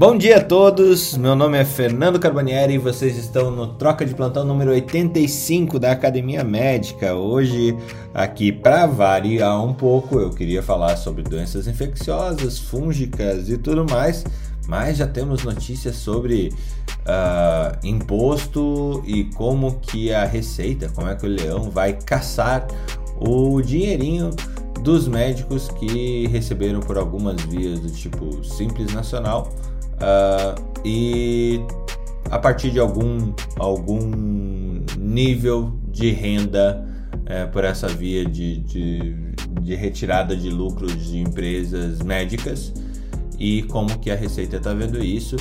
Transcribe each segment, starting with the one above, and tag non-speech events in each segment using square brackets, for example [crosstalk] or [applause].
Bom dia a todos, meu nome é Fernando Carbonieri e vocês estão no Troca de Plantão número 85 da Academia Médica. Hoje, aqui para variar um pouco, eu queria falar sobre doenças infecciosas, fúngicas e tudo mais, mas já temos notícias sobre uh, imposto e como que a Receita, como é que o leão vai caçar o dinheirinho dos médicos que receberam por algumas vias do tipo Simples Nacional uh, e a partir de algum, algum nível de renda é, por essa via de, de, de, retirada de lucros de empresas médicas e como que a Receita está vendo isso.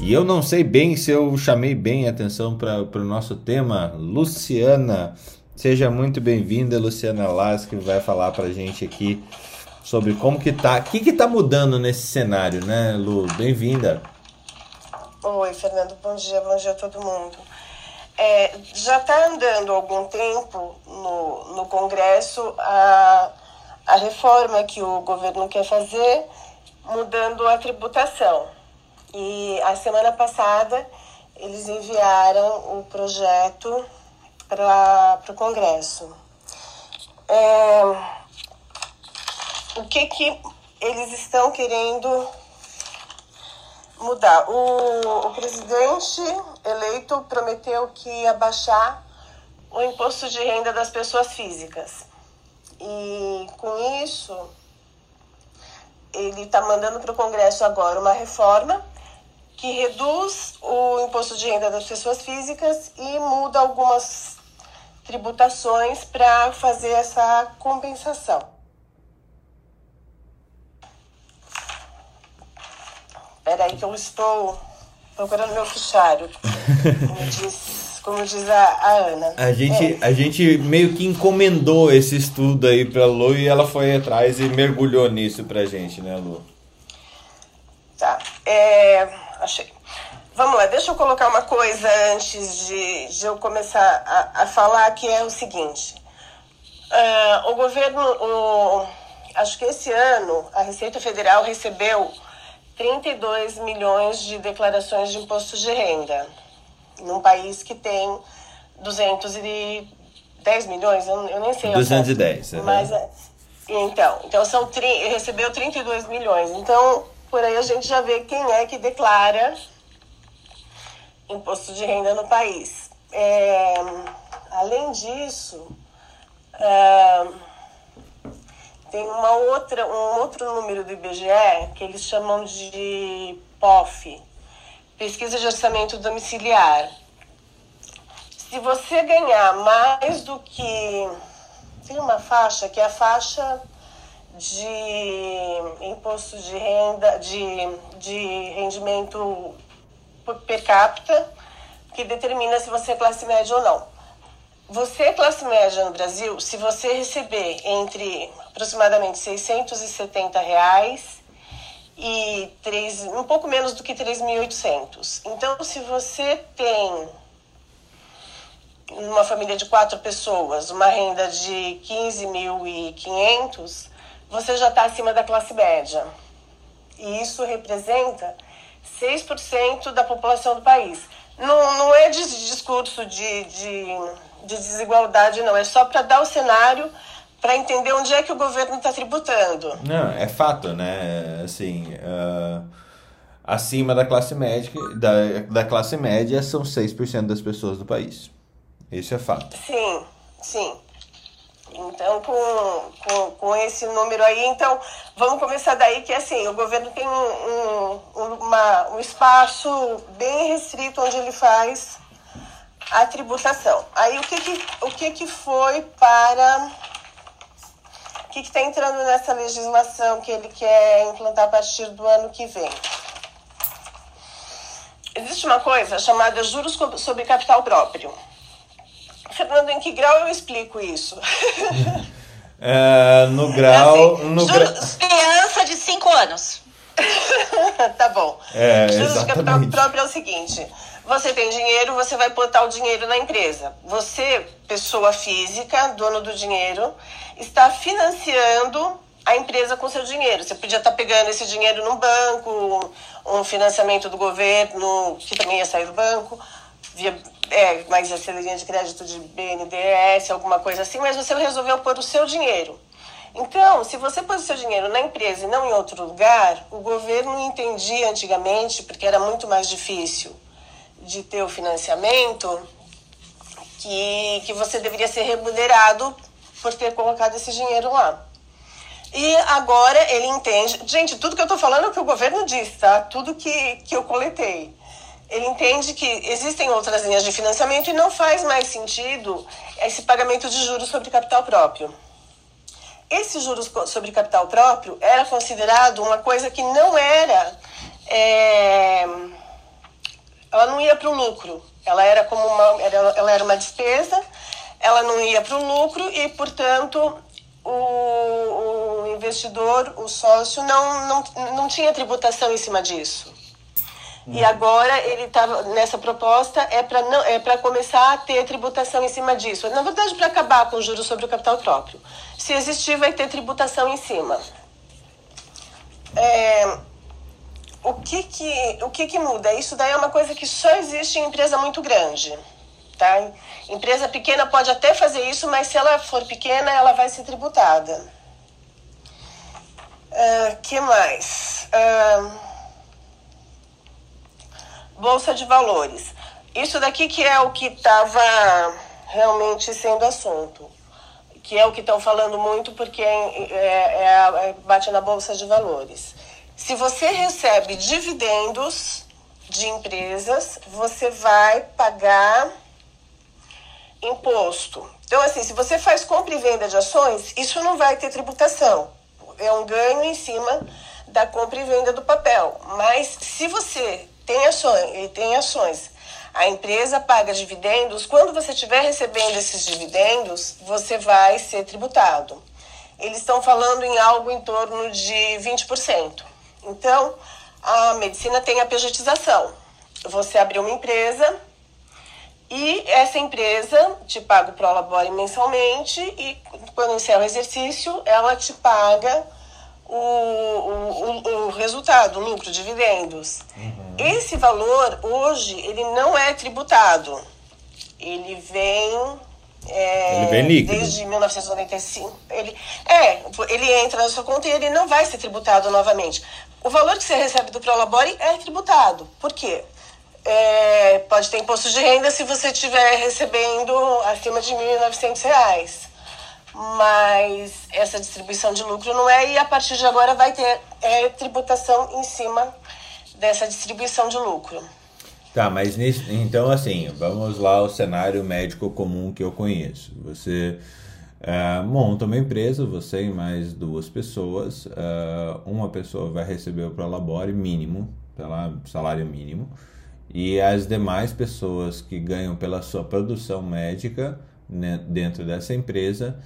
E eu não sei bem se eu chamei bem a atenção para o nosso tema. Luciana, seja muito bem-vinda, Luciana Las, que vai falar para a gente aqui sobre como que tá, o que que tá mudando nesse cenário, né, Lu? Bem-vinda. Oi, Fernando, bom dia, bom dia a todo mundo. É, já está andando algum tempo no, no Congresso a, a reforma que o governo quer fazer, mudando a tributação. E a semana passada eles enviaram o projeto para o Congresso. É, o que, que eles estão querendo mudar. O, o presidente eleito prometeu que ia baixar o imposto de renda das pessoas físicas. E com isso, ele está mandando para o Congresso agora uma reforma que reduz o imposto de renda das pessoas físicas e muda algumas tributações para fazer essa compensação. Peraí que eu estou procurando meu fichário, como diz, como diz a, a Ana. A gente, é. a gente meio que encomendou esse estudo aí pra Lu e ela foi atrás e mergulhou nisso pra gente, né, Lu? Tá, é, achei. Vamos lá, deixa eu colocar uma coisa antes de, de eu começar a, a falar, que é o seguinte. Uh, o governo, o, acho que esse ano, a Receita Federal recebeu 32 milhões de declarações de imposto de renda, num país que tem 210 milhões, eu, eu nem sei. 210, é, mas então, então são recebeu 32 milhões. Então, por aí a gente já vê quem é que declara imposto de renda no país. É, além disso, é, tem uma outra, um outro número do IBGE que eles chamam de POF, Pesquisa de Orçamento Domiciliar. Se você ganhar mais do que. Tem uma faixa que é a faixa de imposto de renda, de, de rendimento per capita, que determina se você é classe média ou não. Você, é classe média no Brasil, se você receber entre aproximadamente 670 reais e 3, um pouco menos do que 3.800. Então, se você tem uma família de quatro pessoas, uma renda de 15.500, você já está acima da classe média. E isso representa 6% da população do país. Não, não é de discurso de, de de desigualdade, não. É só para dar o cenário para entender onde é que o governo está tributando. Não, é fato, né? Assim, uh, acima da classe média, da, da classe média são 6% das pessoas do país. Isso é fato. Sim, sim. Então, com, com, com esse número aí, então, vamos começar daí que, assim, o governo tem um, um, uma, um espaço bem restrito onde ele faz a tributação. Aí o que que, o que, que foi para. O que está entrando nessa legislação que ele quer implantar a partir do ano que vem? Existe uma coisa chamada juros sobre capital próprio. Fernando, em que grau eu explico isso? [laughs] É, no grau. É assim, no juros, gra... Criança de 5 anos. [laughs] tá bom. É, juros exatamente. de capital próprio é o seguinte: você tem dinheiro, você vai botar o dinheiro na empresa. Você, pessoa física, dono do dinheiro, está financiando a empresa com seu dinheiro. Você podia estar pegando esse dinheiro num banco, um financiamento do governo, que também ia sair do banco, via, é, ia ser linha de crédito de BNDES, alguma coisa assim, mas você resolveu pôr o seu dinheiro. Então, se você pôs o seu dinheiro na empresa e não em outro lugar, o governo entendia antigamente, porque era muito mais difícil de ter o financiamento, que, que você deveria ser remunerado por ter colocado esse dinheiro lá. E agora ele entende. Gente, tudo que eu estou falando é o que o governo diz, tá? Tudo que, que eu coletei. Ele entende que existem outras linhas de financiamento e não faz mais sentido esse pagamento de juros sobre capital próprio. Esse juros sobre capital próprio era considerado uma coisa que não era. É, ela não ia para o lucro. Ela era como uma, ela era uma despesa, ela não ia para o lucro e, portanto, o, o investidor, o sócio, não, não, não tinha tributação em cima disso. E agora ele está nessa proposta é para não é para começar a ter tributação em cima disso. Na verdade, para acabar com o juros sobre o capital próprio. Se existir, vai ter tributação em cima. É, o que que o que que muda? Isso daí é uma coisa que só existe em empresa muito grande. Tá? Empresa pequena pode até fazer isso, mas se ela for pequena, ela vai ser tributada. Uh, que mais? Uh, Bolsa de Valores. Isso daqui que é o que estava realmente sendo assunto. Que é o que estão falando muito porque é, é, é, bate na Bolsa de Valores. Se você recebe dividendos de empresas, você vai pagar imposto. Então, assim, se você faz compra e venda de ações, isso não vai ter tributação. É um ganho em cima da compra e venda do papel. Mas se você tem ações, tem ações, a empresa paga dividendos, quando você estiver recebendo esses dividendos, você vai ser tributado. Eles estão falando em algo em torno de 20%. Então, a medicina tem a pejetização. Você abriu uma empresa, e essa empresa te paga o Prolabore mensalmente e quando encerra o exercício, ela te paga o, o, o resultado, o lucro, dividendos. Uhum. Esse valor, hoje, ele não é tributado. Ele vem... É, ele vem líquido. Desde 1995. Ele, é, ele entra na sua conta e ele não vai ser tributado novamente. O valor que você recebe do Prolabore é tributado. Por quê? é, pode ter imposto de renda se você estiver recebendo acima de R$ 1.900. Mas essa distribuição de lucro não é, e a partir de agora vai ter é, tributação em cima dessa distribuição de lucro. Tá, mas então assim, vamos lá ao cenário médico comum que eu conheço. Você é, monta uma empresa, você e mais duas pessoas, é, uma pessoa vai receber o Prolabore mínimo, lá, salário mínimo, e as demais pessoas que ganham pela sua produção médica né, dentro dessa empresa,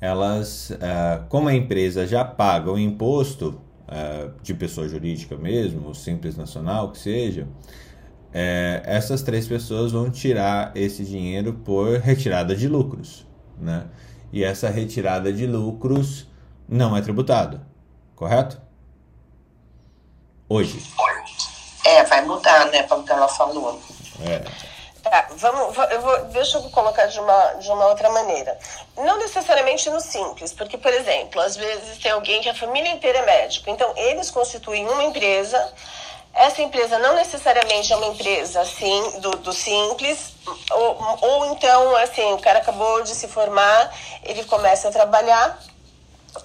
elas, uh, como a empresa já paga o imposto uh, de pessoa jurídica mesmo, simples nacional que seja, é, essas três pessoas vão tirar esse dinheiro por retirada de lucros, né? E essa retirada de lucros não é tributada, correto? Hoje. É, vai mudar, né, para o que ela falou. É. Tá, vamos, eu vou, deixa eu colocar de uma, de uma outra maneira. Não necessariamente no simples, porque, por exemplo, às vezes tem alguém que a família inteira é médico, então eles constituem uma empresa. Essa empresa não necessariamente é uma empresa assim do, do simples, ou, ou então, assim, o cara acabou de se formar, ele começa a trabalhar,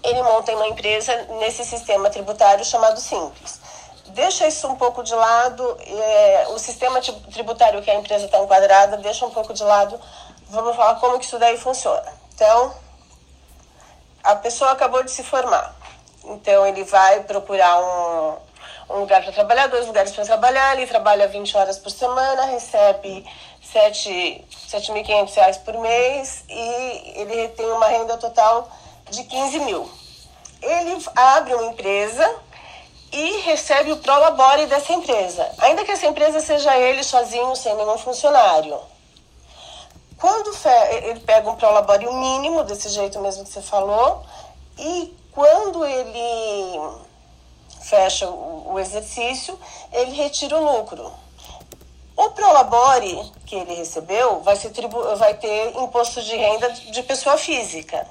ele monta uma empresa nesse sistema tributário chamado simples. Deixa isso um pouco de lado, é, o sistema tributário que a empresa está enquadrada, deixa um pouco de lado, vamos falar como que isso daí funciona. Então, a pessoa acabou de se formar, então ele vai procurar um, um lugar para trabalhar, dois lugares para trabalhar, ele trabalha 20 horas por semana, recebe 7.500 reais por mês e ele tem uma renda total de 15 mil. Ele abre uma empresa e recebe o prolabore dessa empresa, ainda que essa empresa seja ele sozinho, sem nenhum funcionário. Quando ele pega um prolabore mínimo, desse jeito mesmo que você falou, e quando ele fecha o exercício, ele retira o lucro. O Prolabore que ele recebeu vai, ser tribu vai ter imposto de renda de pessoa física.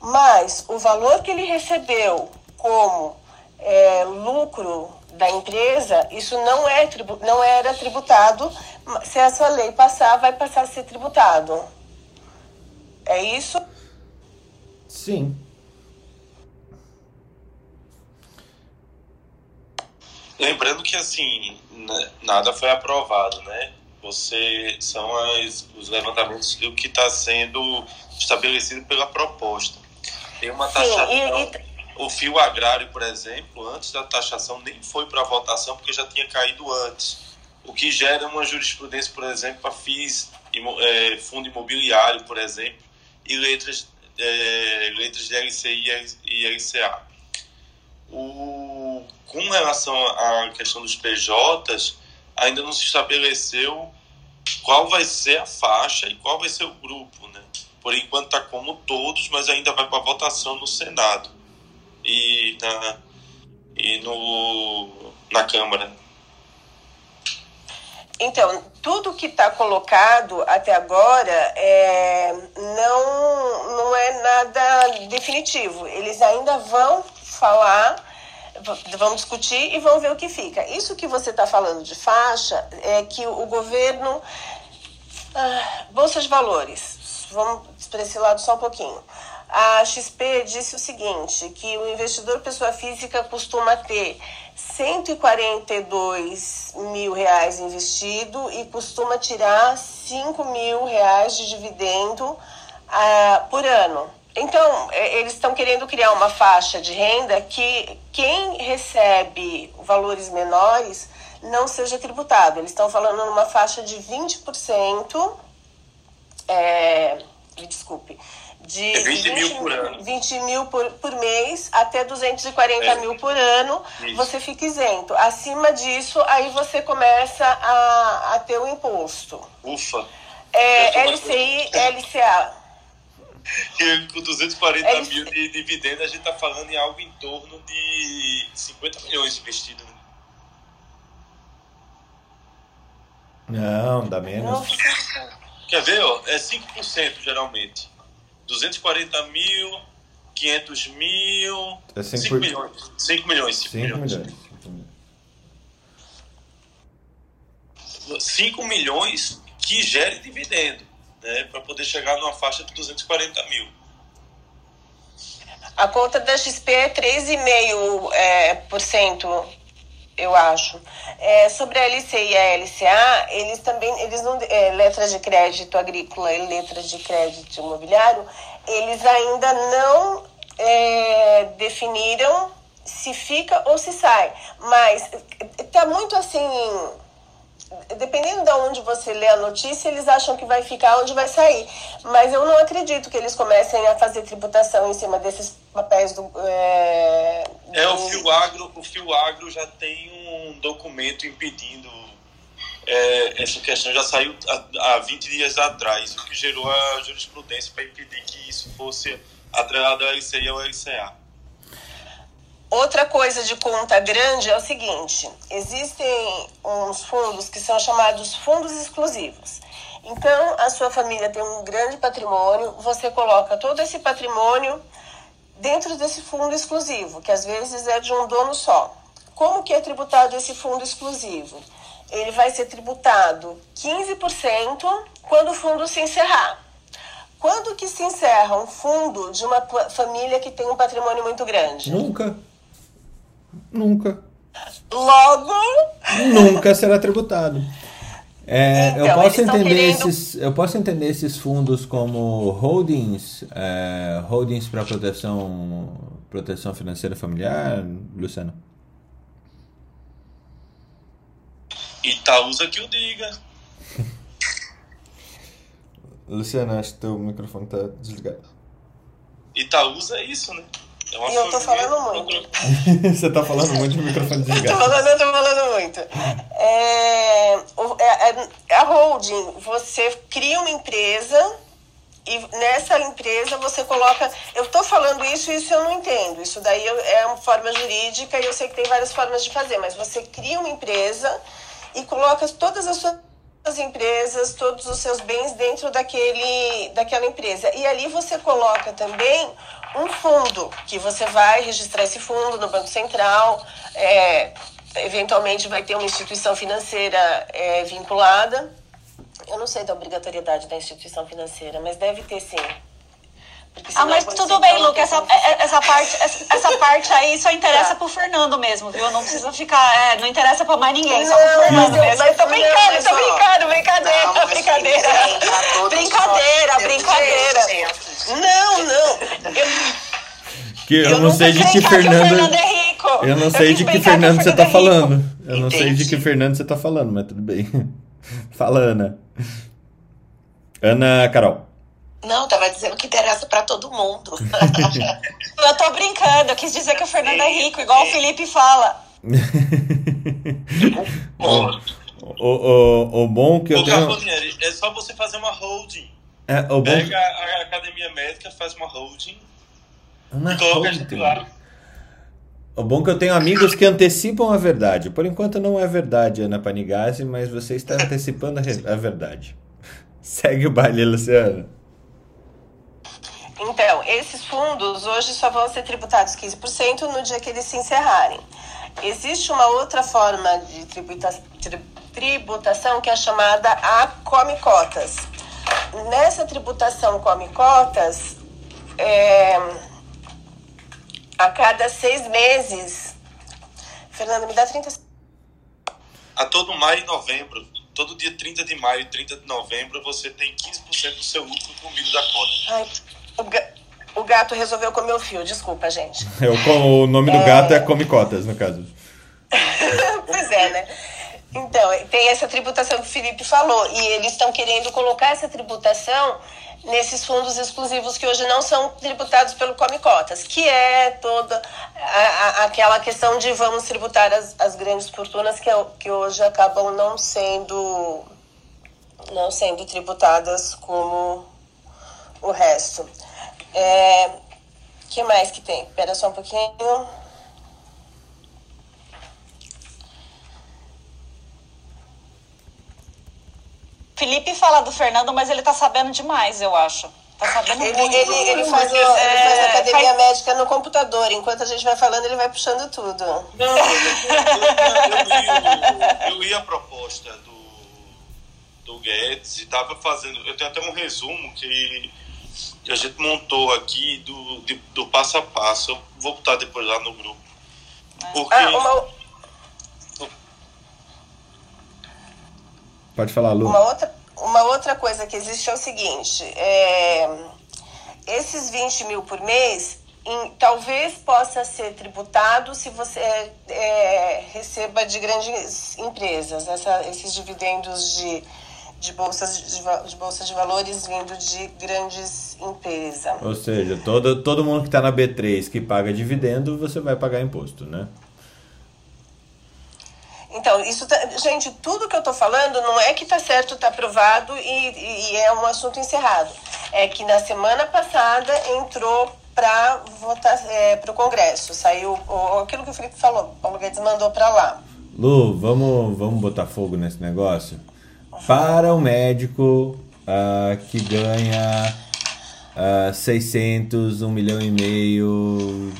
Mas o valor que ele recebeu como é, lucro da empresa, isso não, é, não era tributado. Se essa lei passar, vai passar a ser tributado. É isso? Sim. Lembrando que assim, nada foi aprovado, né? Você são as, os levantamentos do que está sendo estabelecido pela proposta. Tem uma taxação. Sim, e, o fio agrário, por exemplo, antes da taxação nem foi para votação porque já tinha caído antes. O que gera uma jurisprudência, por exemplo, para FIIs, é, fundo imobiliário, por exemplo, e letras, é, letras de LCI e LCA. O, com relação à questão dos PJs, ainda não se estabeleceu qual vai ser a faixa e qual vai ser o grupo. Né? Por enquanto está como todos, mas ainda vai para votação no Senado e na, e no, na Câmara. Então, tudo que está colocado até agora é, não, não é nada definitivo. Eles ainda vão falar, vão discutir e vão ver o que fica. Isso que você está falando de faixa é que o governo. Ah, Bolsa de valores. Vamos para esse lado só um pouquinho. A XP disse o seguinte, que o investidor pessoa física costuma ter 142 mil reais investido e costuma tirar 5 mil reais de dividendo uh, por ano. Então, eles estão querendo criar uma faixa de renda que quem recebe valores menores não seja tributado. Eles estão falando numa faixa de 20%. É, desculpe, de é 20, 20 mil por ano. 20 mil por, por mês até 240 é. mil por ano, Isso. você fica isento. Acima disso, aí você começa a, a ter o imposto. Ufa! É, LCI, LCA. [laughs] E com 240 LC... mil de dividendo, a gente está falando em algo em torno de 50 milhões investido, né? Não, dá menos. Quer ver, ó? É 5% geralmente. 240 mil, 500 mil, é 5, por... milhões. 5 milhões. 5, 5 milhões. milhões. 5 milhões que gere dividendo, né, para poder chegar numa faixa de 240 mil. A conta da XP é 3,5%. É, por cento eu acho. É, sobre a LC e a LCA, eles também, eles não, é, letras de crédito agrícola e letras de crédito imobiliário, eles ainda não é, definiram se fica ou se sai. Mas está muito assim, dependendo de onde você lê a notícia, eles acham que vai ficar onde vai sair. Mas eu não acredito que eles comecem a fazer tributação em cima desses papéis do. É, do... é o Fio Agro, o Fio Agro já tem um documento impedindo é, essa questão, já saiu há, há 20 dias atrás, o que gerou a jurisprudência para impedir que isso fosse atrelado ao LCI e ao LCA. Outra coisa de conta grande é o seguinte: existem uns fundos que são chamados fundos exclusivos. Então, a sua família tem um grande patrimônio, você coloca todo esse patrimônio dentro desse fundo exclusivo, que às vezes é de um dono só. Como que é tributado esse fundo exclusivo? Ele vai ser tributado 15% quando o fundo se encerrar. Quando que se encerra um fundo de uma família que tem um patrimônio muito grande? Nunca. Nunca. Logo. Nunca será tributado. É, então, eu, posso entender querendo... esses, eu posso entender esses fundos como holdings, é, holdings para proteção, proteção financeira familiar, Luciano? Itaúsa que o diga. [laughs] Luciano, acho que teu microfone está desligado. Itaúsa é isso, né? É e eu tô falando muito. [laughs] Você tá falando muito no microfone desligado. Eu tô falando, eu tô falando muito. É, é, é, a holding, você cria uma empresa e nessa empresa você coloca. Eu estou falando isso e isso eu não entendo. Isso daí é uma forma jurídica e eu sei que tem várias formas de fazer, mas você cria uma empresa e coloca todas as suas empresas, todos os seus bens dentro daquele, daquela empresa. E ali você coloca também um fundo, que você vai registrar esse fundo no Banco Central, é, eventualmente vai ter uma instituição financeira é, vinculada eu não sei da obrigatoriedade da instituição financeira, mas deve ter sim. Ah, mas tudo bem, Luca. Essa, é, essa, parte, essa parte aí só interessa tá. pro Fernando mesmo, viu? Não precisa ficar. É, não interessa pra mais ninguém, não, só pro Fernando mesmo. Mas tô brincando, tô brincando, brincadeira, não, brincadeira. Brincadeira, brincadeira. Não, não. Que eu, eu não sei de que Fernando. Que Fernando é rico. Eu não sei eu de que Fernando você tá é falando. Eu não sei de que Fernando você tá falando, mas tudo bem. [laughs] Fala, Ana. Ana Carol. Não, tava dizendo que interessa para todo mundo. [laughs] eu tô brincando, eu quis dizer que o Fernando é rico, igual o Felipe fala. [laughs] o, o, o, o bom que eu Ô, tenho... é só você fazer uma holding. É, o bom... Pega a academia médica, faz uma holding uma e coloca holding. lá. O bom é que eu tenho amigos que antecipam a verdade. Por enquanto não é verdade, Ana Panigasi, mas você está antecipando a, verdade. [laughs] Segue o baile, Luciana. Então, esses fundos hoje só vão ser tributados 15% no dia que eles se encerrarem. Existe uma outra forma de tributa tributação que é chamada a come cotas. Nessa tributação come cotas, é, a cada seis meses. Fernando, me dá 30 A todo maio e novembro, todo dia 30 de maio e 30 de novembro, você tem 15% do seu lucro comido da cota. Ai, o, ga... o, gato resolveu comer o fio, desculpa, gente. Eu, o nome do é... gato é Come Cotas, no caso. [laughs] pois é, né? Então, tem essa tributação que o Felipe falou, e eles estão querendo colocar essa tributação nesses fundos exclusivos que hoje não são tributados pelo Come Cotas, que é toda a, a, aquela questão de vamos tributar as, as grandes fortunas que, é que hoje acabam não sendo não sendo tributadas como o resto. É, que mais que tem? Espera só um pouquinho. Felipe fala do Fernando, mas ele tá sabendo demais, eu acho. Tá sabendo ele, muito. Ele, ele, faz, o, é, ele faz academia faz... médica no computador. Enquanto a gente vai falando, ele vai puxando tudo. Não, eu, eu, eu, eu ia a proposta do, do Guedes e tava fazendo. Eu tenho até um resumo que, que a gente montou aqui do, de, do passo a passo. Eu vou botar depois lá no grupo. Porque. Ah, uma Pode falar, Lu. Uma outra, uma outra coisa que existe é o seguinte: é, esses 20 mil por mês em, talvez possa ser tributado se você é, receba de grandes empresas, essa, esses dividendos de, de, bolsas de, de bolsa de valores vindo de grandes empresas. Ou seja, todo, todo mundo que está na B3 que paga dividendo, você vai pagar imposto, né? Então, isso tá, gente, tudo que eu tô falando não é que tá certo, tá aprovado e, e é um assunto encerrado. É que na semana passada entrou para votar é, para o Congresso. Saiu o, aquilo que o Felipe falou, Paulo Guedes mandou para lá. Lu, vamos, vamos botar fogo nesse negócio? Para o médico uh, que ganha uh, 600, 1 milhão e meio,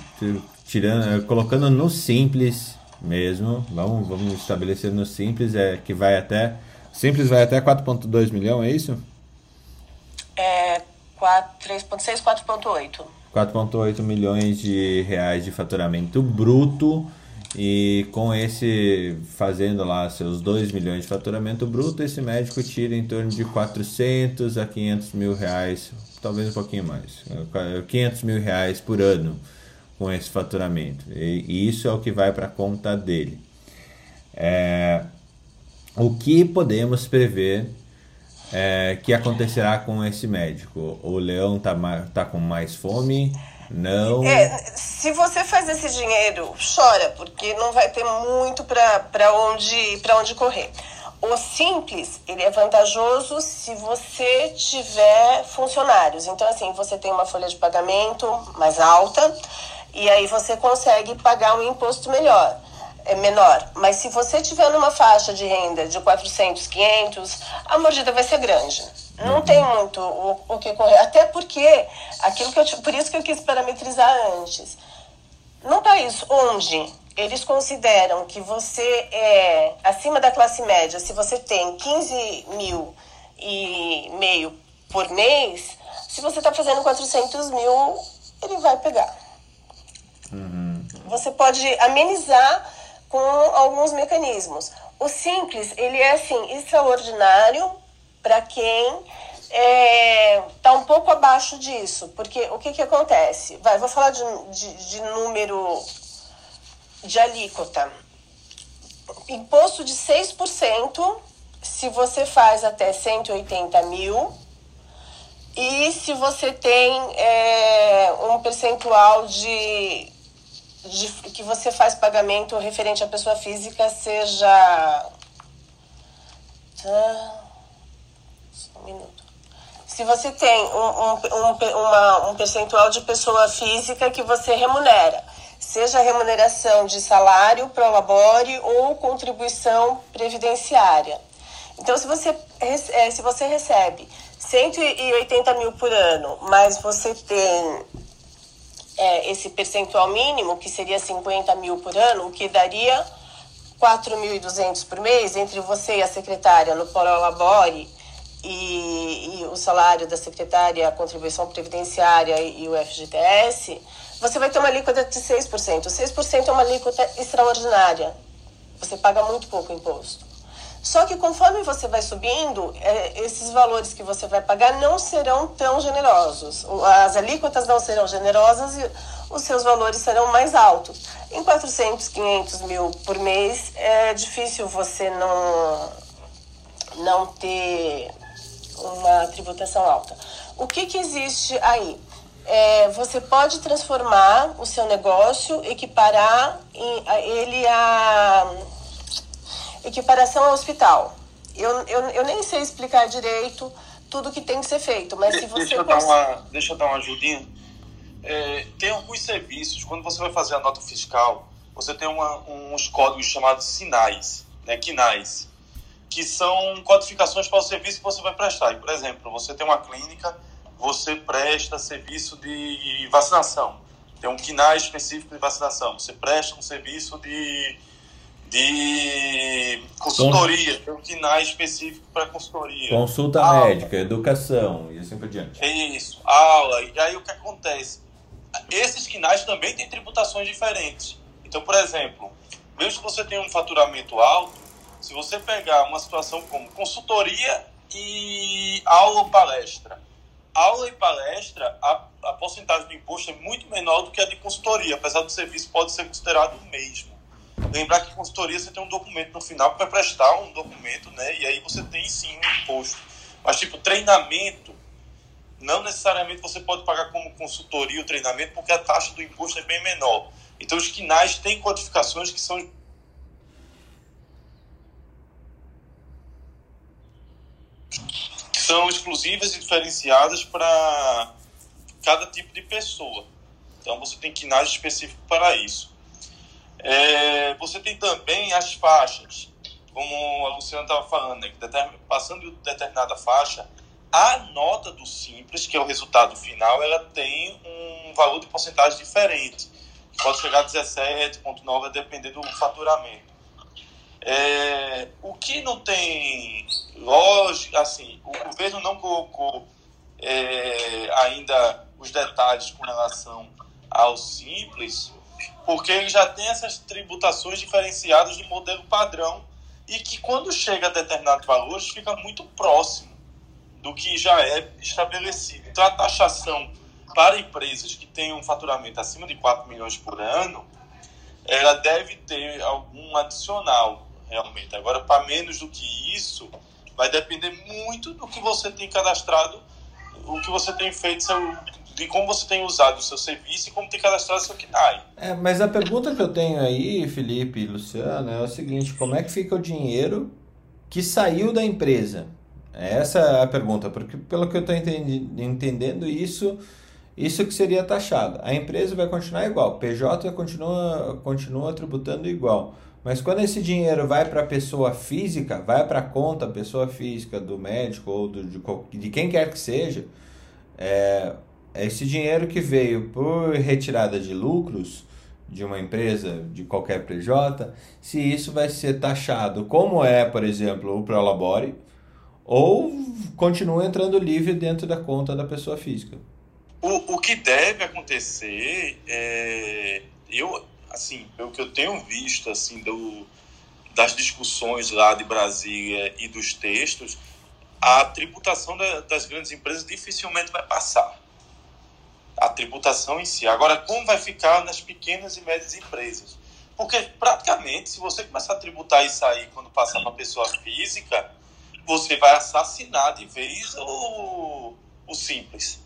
tirando, colocando no simples, mesmo. Vamos, vamos estabelecer no simples, é que vai até. Simples vai até 4,2 milhão, é isso? É 3,6, 4,8. 4,8 milhões de reais de faturamento bruto. E com esse, fazendo lá seus 2 milhões de faturamento bruto, esse médico tira em torno de 400 a 500 mil reais, talvez um pouquinho mais, 500 mil reais por ano com esse faturamento. E isso é o que vai para a conta dele. É, o que podemos prever é, que acontecerá com esse médico? O leão tá, tá com mais fome? Não. É, se você faz esse dinheiro, chora, porque não vai ter muito para onde, onde correr. O simples, ele é vantajoso se você tiver funcionários. Então, assim, você tem uma folha de pagamento mais alta e aí você consegue pagar um imposto melhor é menor. Mas se você tiver numa faixa de renda de 400, 500, a mordida vai ser grande. Não tem muito o, o que correr. Até porque, aquilo que eu, por isso que eu quis parametrizar antes. Num país onde eles consideram que você é acima da classe média, se você tem 15 mil e meio por mês, se você está fazendo 400 mil, ele vai pegar. Uhum. Você pode amenizar com alguns mecanismos. O simples, ele é assim, extraordinário para quem está é, tá um pouco abaixo disso. Porque o que, que acontece? Vai, vou falar de, de, de número de alíquota. Imposto de 6% se você faz até 180 mil e se você tem é, um percentual de de, que você faz pagamento referente à pessoa física seja. Só um minuto. Se você tem um, um, uma, um percentual de pessoa física que você remunera, seja remuneração de salário, prolabore ou contribuição previdenciária. Então, se você, é, se você recebe 180 mil por ano, mas você tem é, esse percentual mínimo, que seria 50 mil por ano, o que daria 4.200 por mês, entre você e a secretária no Prolabore e, e o salário da secretária, a contribuição previdenciária e o FGTS, você vai ter uma alíquota de 6%. 6% é uma alíquota extraordinária. Você paga muito pouco imposto. Só que conforme você vai subindo, é, esses valores que você vai pagar não serão tão generosos. As alíquotas não serão generosas e os seus valores serão mais altos. Em 400, 500 mil por mês, é difícil você não, não ter uma tributação alta. O que, que existe aí? É, você pode transformar o seu negócio, equiparar ele a equiparação ao hospital. Eu, eu, eu nem sei explicar direito tudo que tem que ser feito, mas se você... Deixa eu dar uma, deixa eu dar uma ajudinha. É, tem alguns serviços, quando você vai fazer a nota fiscal, você tem uma, uns códigos chamados sinais, né, quinais, que são codificações para o serviço que você vai prestar. E, por exemplo, você tem uma clínica, você presta serviço de vacinação. Tem um quinai específico de vacinação. Você presta um serviço de de consultoria, tem um KINAI específico para consultoria. Consulta aula. médica, educação e assim por diante. É isso, aula. E aí o que acontece? Esses KINAIs também têm tributações diferentes. Então, por exemplo, mesmo que você tenha um faturamento alto, se você pegar uma situação como consultoria e aula ou palestra, aula e palestra, a, a porcentagem do imposto é muito menor do que a de consultoria, apesar do serviço pode ser considerado o mesmo. Lembrar que consultoria você tem um documento no final para prestar um documento, né? E aí você tem sim um imposto. Mas, tipo, treinamento, não necessariamente você pode pagar como consultoria o treinamento, porque a taxa do imposto é bem menor. Então, os quinais têm codificações que são que são exclusivas e diferenciadas para cada tipo de pessoa. Então, você tem quinais específicos para isso. É, você tem também as faixas, como a Luciana estava falando, né, passando de determinada faixa, a nota do simples, que é o resultado final, ela tem um valor de porcentagem diferente. Pode chegar a 17,9, a depender do faturamento. É, o que não tem lógica, assim, o governo não colocou é, ainda os detalhes com relação ao simples, porque ele já tem essas tributações diferenciadas do modelo padrão e que quando chega a determinados valores fica muito próximo do que já é estabelecido. Então a taxação para empresas que têm um faturamento acima de 4 milhões por ano, ela deve ter algum adicional realmente. Agora, para menos do que isso, vai depender muito do que você tem cadastrado, o que você tem feito de como você tem usado o seu serviço e como tem cadastrado o seu KNAI. É, mas a pergunta que eu tenho aí, Felipe e Luciano, é o seguinte: como é que fica o dinheiro que saiu da empresa. Essa é a pergunta, porque pelo que eu estou entendendo, isso, isso que seria taxado. A empresa vai continuar igual, PJ continua, continua tributando igual. Mas quando esse dinheiro vai para a pessoa física, vai para a conta pessoa física do médico ou do, de, de quem quer que seja, é, esse dinheiro que veio por retirada de lucros de uma empresa, de qualquer PJ, se isso vai ser taxado como é, por exemplo, o Prolabore, ou continua entrando livre dentro da conta da pessoa física. O, o que deve acontecer é, eu assim, pelo que eu tenho visto assim do, das discussões lá de Brasília e dos textos, a tributação da, das grandes empresas dificilmente vai passar. A tributação em si. Agora, como vai ficar nas pequenas e médias empresas? Porque praticamente, se você começar a tributar isso aí quando passar para pessoa física, você vai assassinar de vez o, o simples.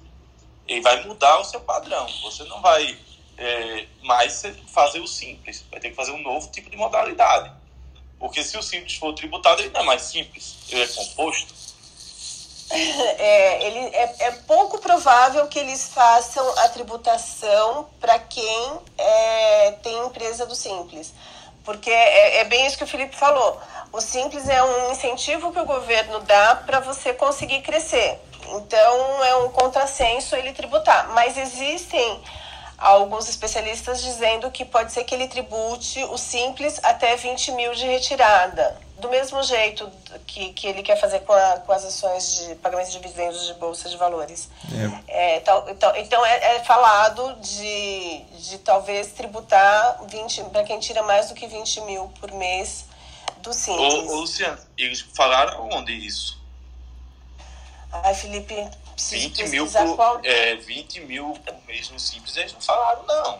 E vai mudar o seu padrão. Você não vai é, mais fazer o simples. Vai ter que fazer um novo tipo de modalidade. Porque se o simples for tributado, ele não é mais simples, ele é composto. [laughs] É, ele, é, é pouco provável que eles façam a tributação para quem é, tem empresa do simples. Porque é, é bem isso que o Felipe falou. O simples é um incentivo que o governo dá para você conseguir crescer. Então é um contrassenso ele tributar. Mas existem alguns especialistas dizendo que pode ser que ele tribute o simples até 20 mil de retirada. Do mesmo jeito que, que ele quer fazer com, a, com as ações de pagamento de dividendos de bolsa de valores. É. É, tal, então então é, é, falado de, de talvez tributar 20 para quem tira mais do que 20 mil por mês do simples. Ô, ô Luciano, eles falaram onde isso? Ai, Felipe, 20 mil, por, é, 20 mil por mês no Simples, eles não falaram, não.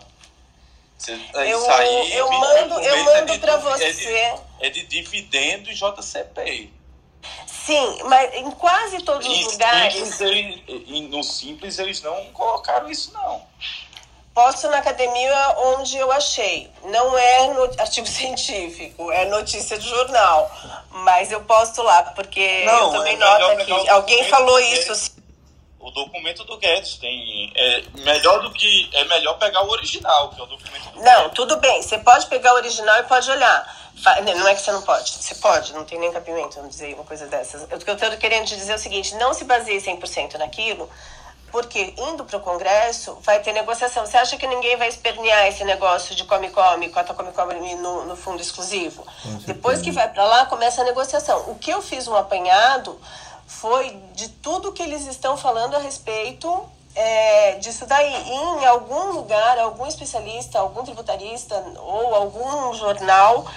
Você, eu, aí, eu mando, eu mando é para você. É de, é de dividendo e JCP. Sim, mas em quase todos os lugares. Simples, ele, no Simples eles não colocaram isso, não. Posto na academia onde eu achei. Não é no [laughs] artigo científico, é notícia de jornal. Mas eu posto lá, porque não, eu também é noto que alguém falou isso o documento do Guedes tem é melhor do que é melhor pegar o original que é o documento do não Guedes. tudo bem você pode pegar o original e pode olhar não é que você não pode você pode não tem nem cabimento vamos dizer uma coisa dessas o que eu estou querendo te dizer é o seguinte não se baseie 100% naquilo porque indo para o Congresso vai ter negociação. Você acha que ninguém vai espernear esse negócio de come-come, cota come-come no, no fundo exclusivo? Depois que vai para lá, começa a negociação. O que eu fiz um apanhado foi de tudo que eles estão falando a respeito é, disso daí. Em algum lugar, algum especialista, algum tributarista ou algum jornal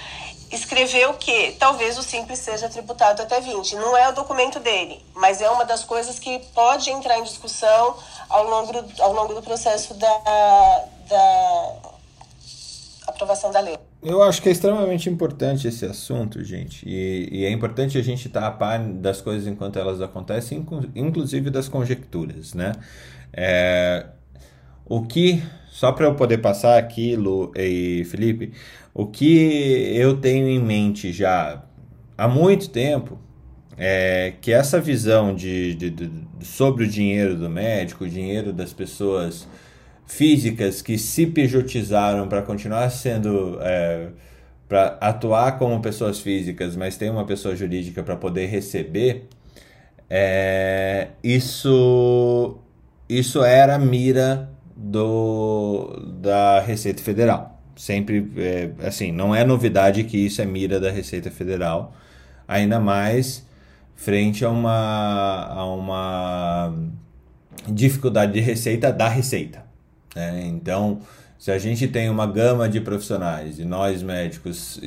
escreveu que talvez o simples seja tributado até 20. Não é o documento dele, mas é uma das coisas que pode entrar em discussão ao longo, ao longo do processo da, da aprovação da lei. Eu acho que é extremamente importante esse assunto, gente. E, e é importante a gente estar tá a par das coisas enquanto elas acontecem, inclusive das conjecturas, né? É, o que, só para eu poder passar aqui, Lu e Felipe, o que eu tenho em mente já há muito tempo é que essa visão de, de, de sobre o dinheiro do médico, o dinheiro das pessoas físicas que se pejotizaram para continuar sendo. É, para atuar como pessoas físicas, mas tem uma pessoa jurídica para poder receber, é, isso, isso era a mira do, da Receita Federal. Sempre, é, assim, não é novidade que isso é mira da Receita Federal, ainda mais frente a uma, a uma dificuldade de receita da Receita. Né? Então, se a gente tem uma gama de profissionais e nós médicos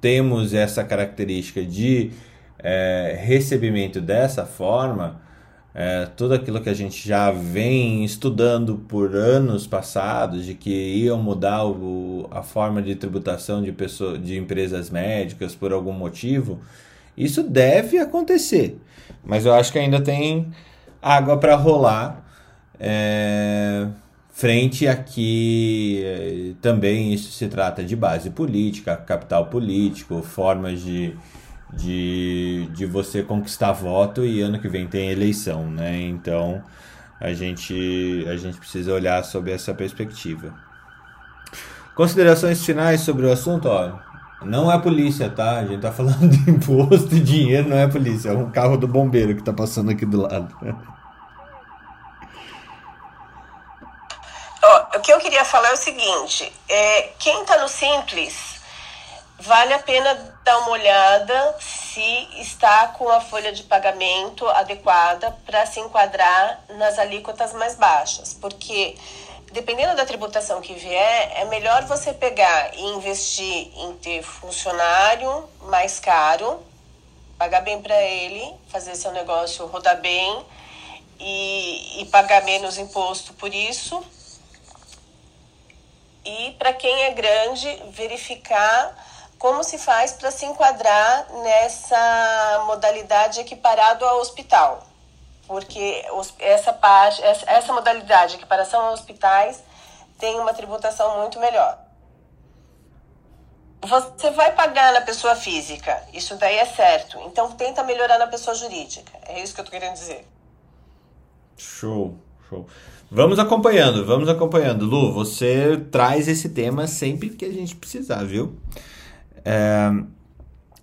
temos essa característica de é, recebimento dessa forma, é, tudo aquilo que a gente já vem estudando por anos passados, de que iam mudar o, a forma de tributação de, pessoa, de empresas médicas por algum motivo, isso deve acontecer. Mas eu acho que ainda tem água para rolar. É, frente a que eh, também isso se trata de base política, capital político, formas de, de de você conquistar voto e ano que vem tem eleição, né? Então a gente, a gente precisa olhar sobre essa perspectiva. Considerações finais sobre o assunto, ó. Não é polícia, tá? A gente tá falando de [laughs] imposto e dinheiro, não é polícia. É um carro do bombeiro que tá passando aqui do lado. [laughs] Oh, o que eu queria falar é o seguinte: é, quem tá no Simples, vale a pena dar uma olhada se está com a folha de pagamento adequada para se enquadrar nas alíquotas mais baixas. Porque dependendo da tributação que vier, é melhor você pegar e investir em ter funcionário mais caro, pagar bem para ele, fazer seu negócio rodar bem e, e pagar menos imposto por isso. E para quem é grande, verificar como se faz para se enquadrar nessa modalidade equiparado ao hospital porque essa parte, essa modalidade de equiparação a hospitais tem uma tributação muito melhor. Você vai pagar na pessoa física, isso daí é certo. Então tenta melhorar na pessoa jurídica. É isso que eu tô querendo dizer. Show, show. Vamos acompanhando, vamos acompanhando. Lu, você traz esse tema sempre que a gente precisar, viu? É...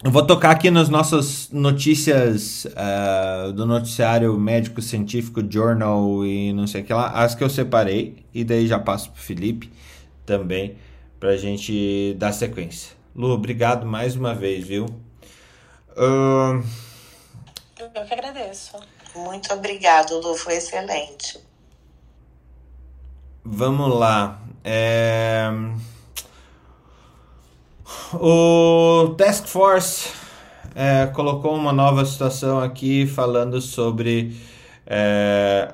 Eu vou tocar aqui nas nossas notícias uh, do noticiário médico científico Journal e não sei o que lá, as que eu separei, e daí já passo pro Felipe também, pra gente dar sequência. Lu, obrigado mais uma vez, viu? Uh... Eu que agradeço. Muito obrigado, Lu, foi excelente. Vamos lá. É... O Task Force é, colocou uma nova situação aqui falando sobre é,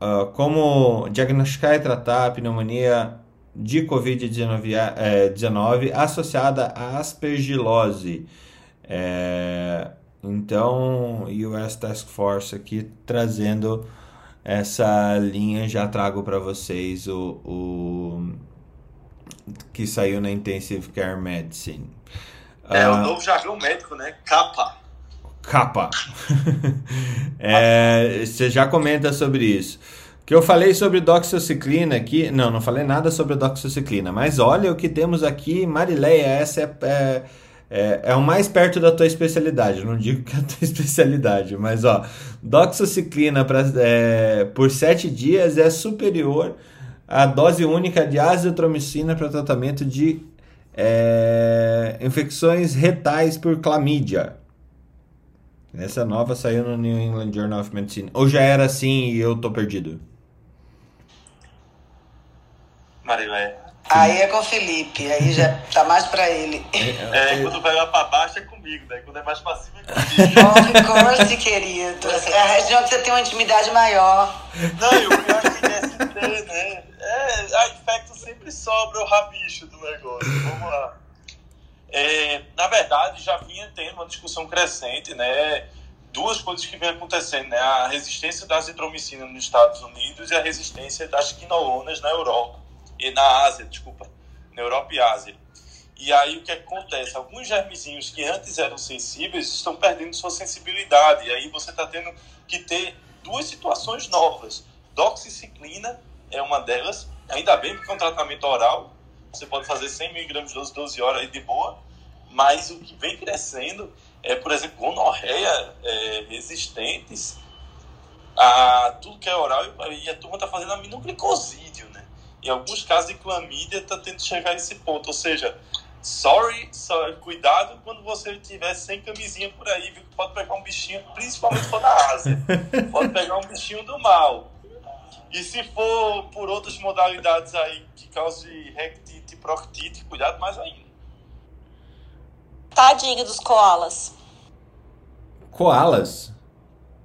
uh, como diagnosticar e tratar a pneumonia de Covid-19 é, associada à aspergilose. É, então, US Task Force aqui trazendo essa linha, já trago para vocês o, o que saiu na Intensive Care Medicine. É, uh, o ah, novo jargão médico, né? Capa. Capa. [laughs] é, você já comenta sobre isso. Que eu falei sobre doxociclina aqui. Não, não falei nada sobre doxociclina. Mas olha o que temos aqui, Marileia. Essa é, é, é, é o mais perto da tua especialidade. Não digo que é a tua [laughs] especialidade, mas ó, doxociclina pra, é, por sete dias é superior a dose única de azitromicina para tratamento de é, infecções retais por clamídia. Essa nova saiu no New England Journal of Medicine. Ou já era assim e eu tô perdido? Marilé. Aí é com o Felipe, aí já tá mais pra ele. É, é quando vai lá pra baixo é comigo, né? Quando é mais pra cima é comigo. Of course, querido. É a região que você tem uma intimidade maior. Não, e o pior é que DST, né? É, a infecto sempre sobra o rabicho do negócio. Vamos lá. É, na verdade, já vinha tendo uma discussão crescente, né? Duas coisas que vem acontecendo, né? A resistência da azitromicina nos Estados Unidos e a resistência das quinolonas na Europa e na Ásia, desculpa, na Europa e Ásia. E aí o que acontece? Alguns germezinhos que antes eram sensíveis estão perdendo sua sensibilidade. E aí você está tendo que ter duas situações novas. Doxiciclina é uma delas. Ainda bem que é um tratamento oral. Você pode fazer 100 miligramas de 12, 12 horas aí de boa. Mas o que vem crescendo é, por exemplo, gonorreia é, resistentes a tudo que é oral e a turma está fazendo aminoglicosídeo, né? Em alguns casos de clamídia está tendo que chegar a esse ponto. Ou seja, sorry, sorry, cuidado quando você estiver sem camisinha por aí, viu? Pode pegar um bichinho, principalmente for na Ásia. [laughs] Pode pegar um bichinho do mal. E se for por outras modalidades aí que cause rectite e proctite, cuidado mais ainda. Tadinho dos koalas. Koalas?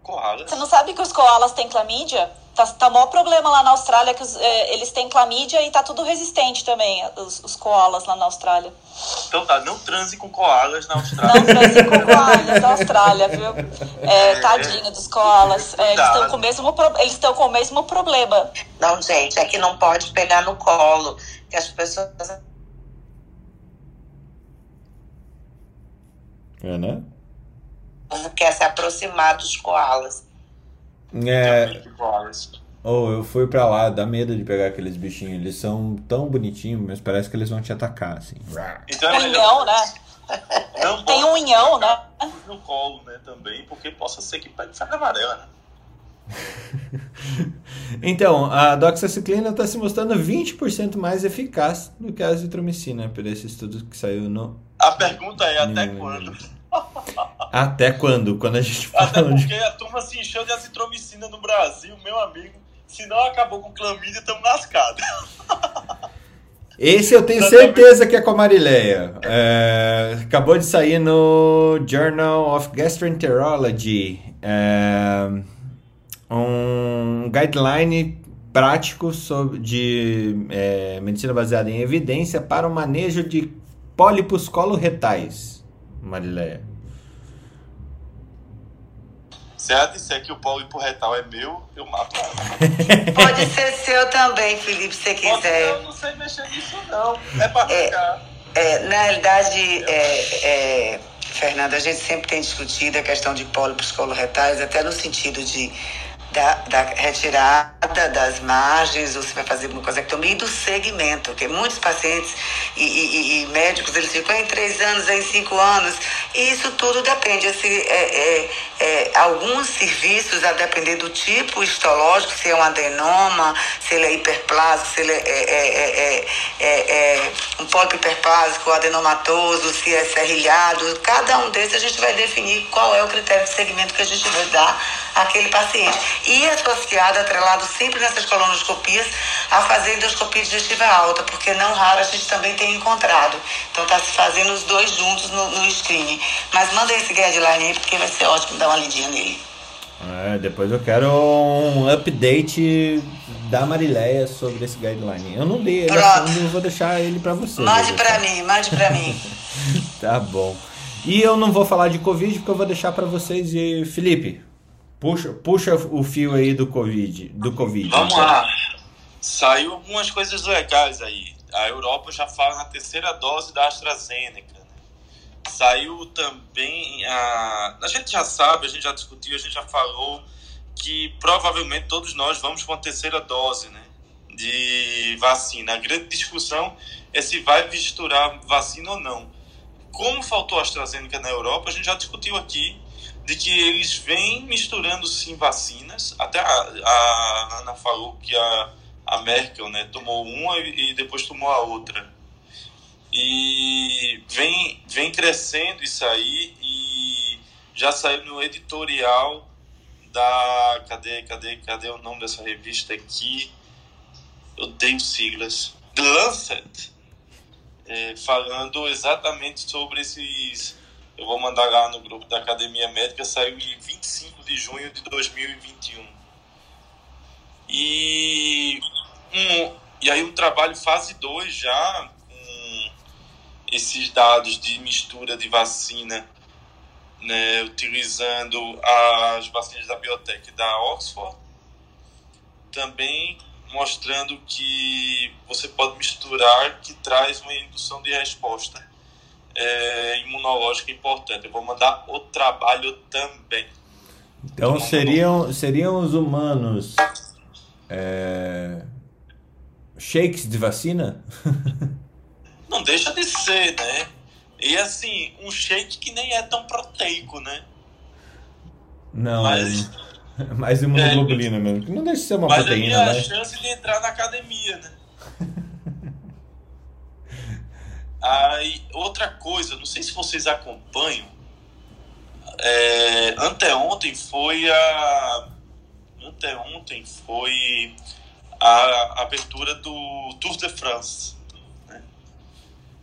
Koalas? Você não sabe que os koalas têm clamídia? Tá, tá maior problema lá na Austrália que os, é, eles têm clamídia e tá tudo resistente também, os, os koalas lá na Austrália. Então tá, não transe com koalas na Austrália. Não transe com koalas na Austrália, viu? É, é. tadinho dos koalas. É, eles estão com, o mesmo, eles com o mesmo problema. Não, gente, é que não pode pegar no colo, que as pessoas... É, né? povo quer se aproximar dos koalas. É. Ou oh, eu fui pra lá, dá medo de pegar aqueles bichinhos. Eles são tão bonitinhos, mas parece que eles vão te atacar, assim. Então, é unhão, né? Não [laughs] Tem um unhão, né? No colo, né, também, porque possa ser que pegue febre amarela, né? [laughs] então, a doxaciclina está se mostrando 20% mais eficaz do que a azitromicina, por esse estudo que saiu no. A pergunta é: até quando? [laughs] Até quando? Quando a gente fala. Até porque de... a turma se encheu de azitromicina no Brasil, meu amigo. Se não acabou com clamídia, estamos lascados. [laughs] Esse eu tenho certeza que é com a Marileia. É, acabou de sair no Journal of Gastroenterology. É, um guideline prático sobre, de é, medicina baseada em evidência para o manejo de pólipos coloretais, Marileia. Se ela disser que o pólipo retal é meu, eu mato ela. [laughs] Pode ser seu também, Felipe, se quiser. Eu não sei mexer nisso, não. É para é, é, Na realidade, é, é, Fernanda, a gente sempre tem discutido a questão de pólipos coloretais, até no sentido de da, da, retirada das margens, ou se vai fazer uma vasectomia, e do segmento, porque muitos pacientes e, e, e, médicos, eles ficam em três anos, em cinco anos, e isso tudo depende. É, é, é, alguns serviços, a depender do tipo histológico, se é um adenoma, se ele é hiperplásico, se ele é, é, é um pólipo hiperplásico, adenomatoso, se é serrilhado, cada um desses a gente vai definir qual é o critério de segmento que a gente vai dar àquele paciente e associado, atrelado sempre nessas colonoscopias, a fazer endoscopia digestiva alta, porque não raro a gente também tem encontrado. Então está se fazendo os dois juntos no, no screening. Mas manda esse guideline aí, porque vai ser ótimo dar uma lidinha nele. É, depois eu quero um update da Marileia sobre esse guideline. Eu não li ele, eu vou deixar ele para você. Mande para mim, mande para mim. [laughs] tá bom. E eu não vou falar de Covid porque eu vou deixar para vocês e Felipe, Puxa, puxa o fio aí do Covid. Do COVID Vamos lá. Saiu algumas coisas legais aí. A Europa já fala na terceira dose da AstraZeneca. Né? Saiu também a. A gente já sabe, a gente já discutiu, a gente já falou que provavelmente todos nós vamos com a terceira dose, né? De vacina. A grande discussão é se vai misturar vacina ou não. Como faltou a AstraZeneca na Europa, a gente já discutiu aqui de que eles vêm misturando sim vacinas. Até a, a Ana falou que a, a Merkel né, tomou uma e, e depois tomou a outra. E vem, vem crescendo isso aí e já saiu no editorial da. Cadê, cadê, cadê o nome dessa revista aqui? Eu tenho siglas. The Lancet. É, falando exatamente sobre esses eu vou mandar lá no grupo da Academia Médica, saiu em 25 de junho de 2021. E, um, e aí um trabalho fase 2 já, com esses dados de mistura de vacina, né, utilizando as vacinas da biotech da Oxford, também mostrando que você pode misturar, que traz uma indução de resposta é, imunológica importante. Eu vou mandar o trabalho também. Então seriam, seriam os humanos é, shakes de vacina? [laughs] Não deixa de ser, né? E assim, um shake que nem é tão proteico, né? Não, mas, é [laughs] mais imunoglobulina é, mesmo. Não deixa de ser uma mas proteína, Mas a chance de entrar na academia, né? Aí, outra coisa, não sei se vocês acompanham, é, anteontem foi a. Anteontem foi a abertura do Tour de France. Né?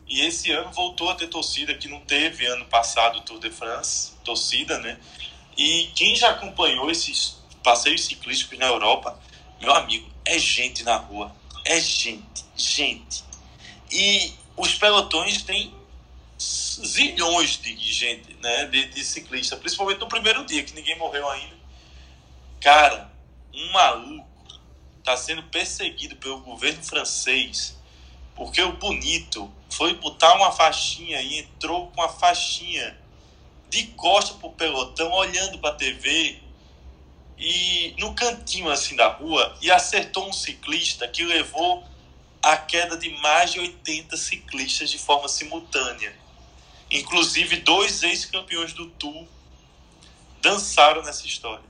E esse ano voltou a ter torcida, que não teve ano passado Tour de France, torcida, né? E quem já acompanhou esses passeios ciclísticos na Europa, meu amigo, é gente na rua. É gente, gente. E os pelotões têm zilhões de gente, né, de, de ciclista, principalmente no primeiro dia, que ninguém morreu ainda. Cara, um maluco está sendo perseguido pelo governo francês porque o bonito foi botar uma faixinha e entrou com a faixinha de costa pro pelotão, olhando pra TV e no cantinho assim da rua e acertou um ciclista que levou a queda de mais de 80 ciclistas de forma simultânea. Inclusive dois ex-campeões do Tour dançaram nessa história.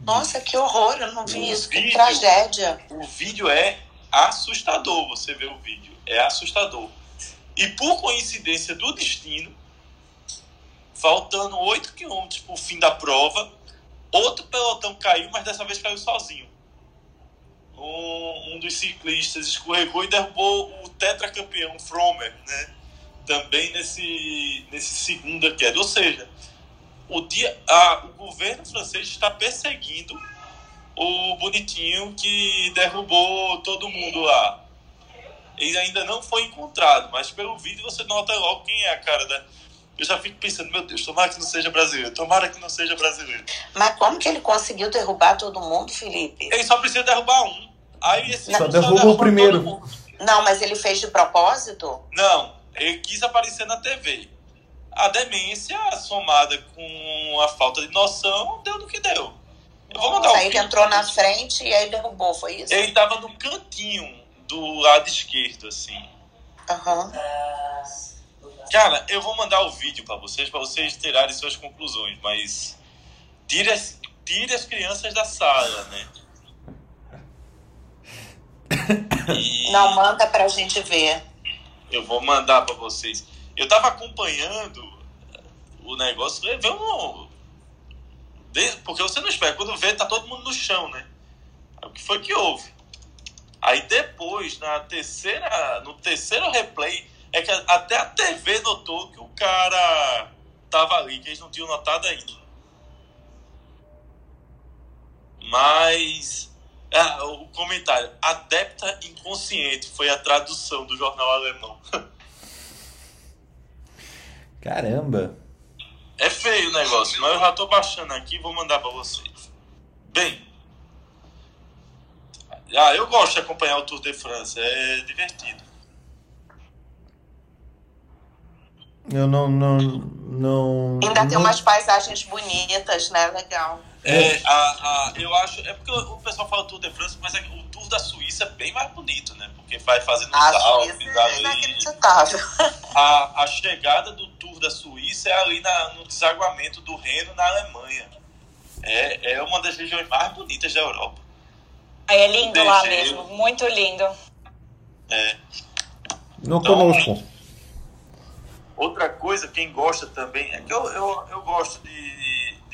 Nossa, que horror, eu não vi o isso, vídeo, que tragédia. O vídeo é assustador, você vê o vídeo, é assustador. E por coincidência do destino, faltando 8 quilômetros para o fim da prova, outro pelotão caiu, mas dessa vez caiu sozinho. Um, um dos ciclistas escorregou e derrubou o tetracampeão Fromer, né? Também nesse, nesse segunda queda. Ou seja, o, dia, a, o governo francês está perseguindo o bonitinho que derrubou todo mundo lá. Ele ainda não foi encontrado, mas pelo vídeo você nota logo quem é a cara da. Eu já fico pensando, meu Deus, tomara que não seja brasileiro, tomara que não seja brasileiro. Mas como que ele conseguiu derrubar todo mundo, Felipe? Ele só precisa derrubar um. Aí esse só derrubou o primeiro. Não, mas ele fez de propósito? Não, ele quis aparecer na TV a demência somada com a falta de noção deu no que deu. Eu vou mandar aí ele entrou na frente e aí derrubou, foi isso? Ele tava no cantinho do lado esquerdo, assim. Aham. Uhum. Cara, eu vou mandar o vídeo para vocês, para vocês tirarem suas conclusões, mas tire as, tire as crianças da sala, né? E... Não, manda pra gente ver. Eu vou mandar para vocês. Eu tava acompanhando o negócio, levei um. Porque você não espera, quando vê, tá todo mundo no chão, né? O que foi que houve? Aí depois, na terceira, no terceiro replay, é que até a TV notou que o cara tava ali, que eles não tinham notado ainda. Mas ah, o comentário, adepta inconsciente, foi a tradução do jornal alemão. [laughs] Caramba! É feio o negócio, mas eu já tô baixando aqui e vou mandar para vocês. Bem, ah, eu gosto de acompanhar o Tour de France, é divertido. Eu não. não, não Ainda não... tem umas paisagens bonitas, né? Legal. É, a, a, eu acho. É porque o pessoal fala Tour de France, mas é, o Tour da Suíça é bem mais bonito, né? Porque vai fazendo os Alpes é inacreditável. A, a chegada do Tour da Suíça é ali na, no desaguamento do Reno, na Alemanha. É, é uma das regiões mais bonitas da Europa. É lindo lá mesmo, muito lindo. É. Não então, conosco. Outra coisa, quem gosta também, é que eu, eu, eu gosto de, de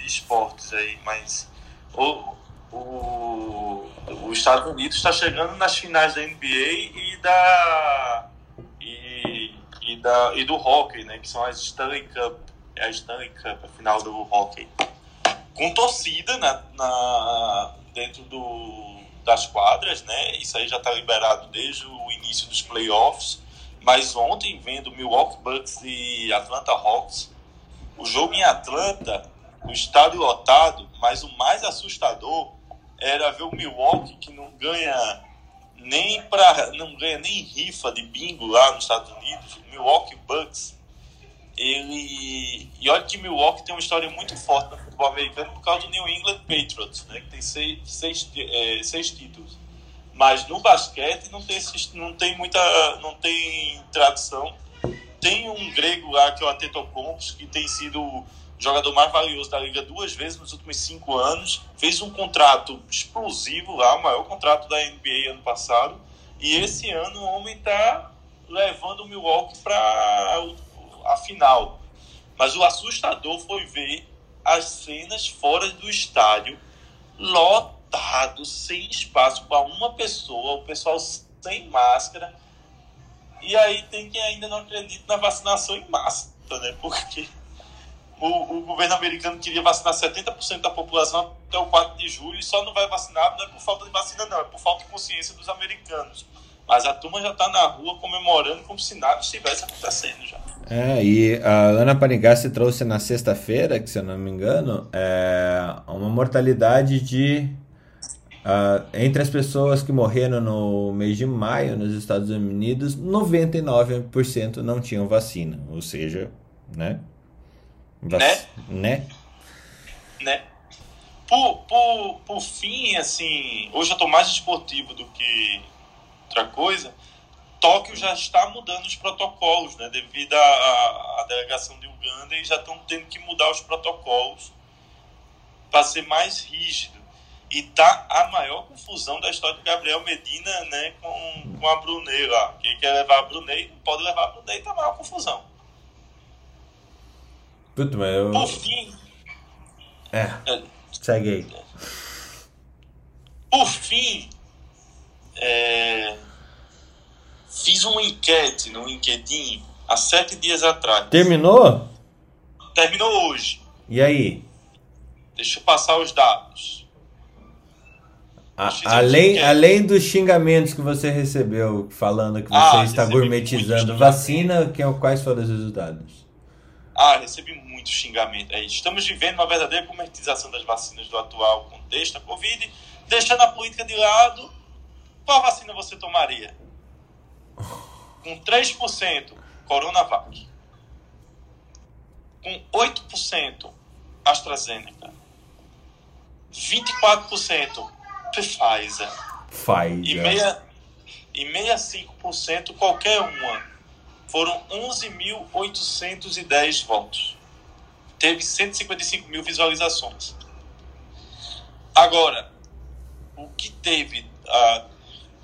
esportes aí, mas o, o, os Estados Unidos está chegando nas finais da NBA e da e, e, da, e do hockey, né? Que são as Stanley Cup. É a Stanley Cup, a final do hockey. Com torcida na, na, dentro do, das quadras, né? Isso aí já está liberado desde o início dos playoffs. Mas ontem, vendo Milwaukee Bucks e Atlanta Hawks, o jogo em Atlanta, o estádio lotado, mas o mais assustador era ver o Milwaukee que não ganha nem para não ganha nem rifa de bingo lá nos Estados Unidos, o Milwaukee Bucks. Ele e olha que Milwaukee tem uma história muito forte no futebol americano por causa do New England Patriots, né, que tem seis, seis, é, seis títulos. Mas no basquete não tem, não tem muita. não tem tradição. Tem um grego lá que é o Antetokounmpo, que tem sido jogador mais valioso da liga duas vezes nos últimos cinco anos. Fez um contrato explosivo lá, o maior contrato da NBA ano passado. E esse ano o homem está levando o Milwaukee para a final. Mas o assustador foi ver as cenas fora do estádio, lotado sem espaço para uma pessoa, o pessoal sem máscara. E aí tem quem ainda não acredita na vacinação em massa, né? Porque o, o governo americano queria vacinar 70% da população até o 4 de julho e só não vai vacinar, não é por falta de vacina, não, é por falta de consciência dos americanos. Mas a turma já está na rua comemorando como se nada estivesse acontecendo já. É, e a Ana Panigassi trouxe na sexta-feira, que se eu não me engano, é uma mortalidade de Uh, entre as pessoas que morreram no mês de maio nos Estados Unidos, 99% não tinham vacina, ou seja, né? Né? Né? Né? Por, por, por fim, assim, hoje eu estou mais esportivo do que outra coisa. Tóquio já está mudando os protocolos, né? Devido à, delegação de Uganda, e já estão tendo que mudar os protocolos para ser mais rígido. E tá a maior confusão da história do Gabriel Medina, né, com, com a Brunei lá. Quem quer levar a Brunei, pode levar a Brunei, tá a maior confusão. Puta, mas eu... Por fim. É. é. Segue aí. Por fim, é, fiz uma enquete no LinkedIn há sete dias atrás. Terminou? Terminou hoje. E aí? Deixa eu passar os dados. A, além, além dos xingamentos que você recebeu falando que você ah, está gourmetizando vacina, que, quais foram os resultados? Ah, recebi muito xingamento. É, estamos vivendo uma verdadeira gourmetização das vacinas do atual contexto da Covid, deixando a política de lado. Qual vacina você tomaria? Com 3%, Coronavac. Com 8%, AstraZeneca. 24% Pfizer. Pfizer. E, meia, e 65% qualquer uma. Foram 11.810 votos. Teve 155 mil visualizações. Agora, o que teve? Uh,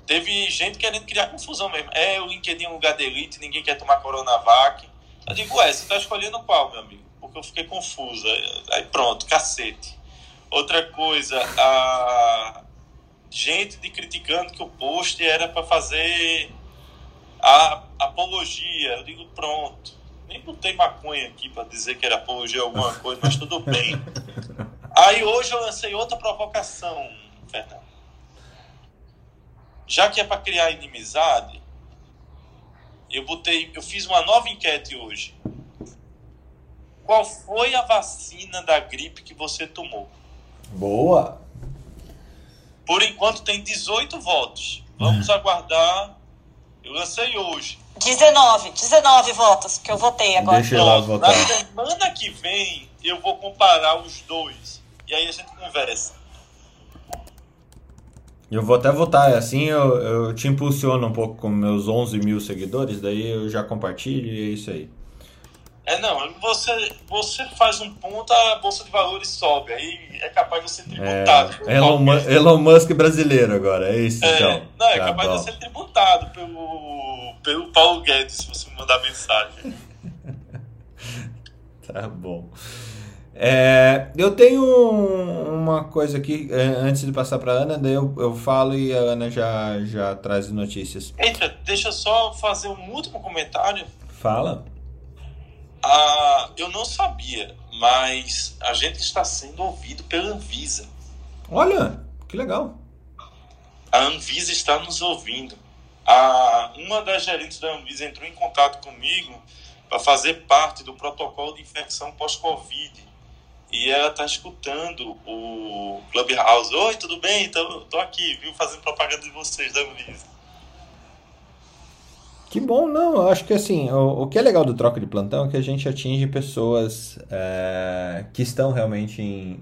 teve gente querendo criar confusão mesmo. É o LinkedIn um lugar de elite, ninguém quer tomar Coronavac. Eu digo, ué, você tá escolhendo qual, meu amigo? Porque eu fiquei confusa. Aí pronto, cacete. Outra coisa, a gente de criticando que o post era para fazer a apologia. Eu digo, pronto. Nem botei maconha aqui para dizer que era apologia alguma coisa, mas tudo bem. Aí hoje eu lancei outra provocação, Fernando. Já que é para criar inimizade, eu botei, eu fiz uma nova enquete hoje. Qual foi a vacina da gripe que você tomou? Boa. Por enquanto tem 18 votos. Vamos hum. aguardar. Eu lancei hoje. 19, 19 votos que eu votei agora. Deixa eu lá votar. Na semana que vem eu vou comparar os dois. E aí a gente conversa. Eu vou até votar, assim eu, eu te impulsiono um pouco com meus 11 mil seguidores, daí eu já compartilho e é isso aí. É, não, você, você faz um ponto, a bolsa de valores sobe, aí é capaz de ser tributado. É, Elon, Elon, Musk brasileiro agora, é isso é, então. Não, é tá capaz bom. de ser tributado pelo, pelo Paulo Guedes, se você me mandar mensagem. [laughs] tá bom. É, eu tenho uma coisa aqui, é, antes de passar para Ana, daí eu, eu falo e a Ana já, já traz notícias. Eita, deixa eu só fazer um último comentário. Fala. Ah, eu não sabia, mas a gente está sendo ouvido pela Anvisa. Olha, que legal. A Anvisa está nos ouvindo. A, uma das gerentes da Anvisa entrou em contato comigo para fazer parte do protocolo de infecção pós-Covid. E ela está escutando o Clubhouse. Oi, tudo bem? Estou aqui, viu, fazendo propaganda de vocês da Anvisa. Que bom, não. Eu acho que assim, o, o que é legal do troca de plantão é que a gente atinge pessoas é, que estão realmente em,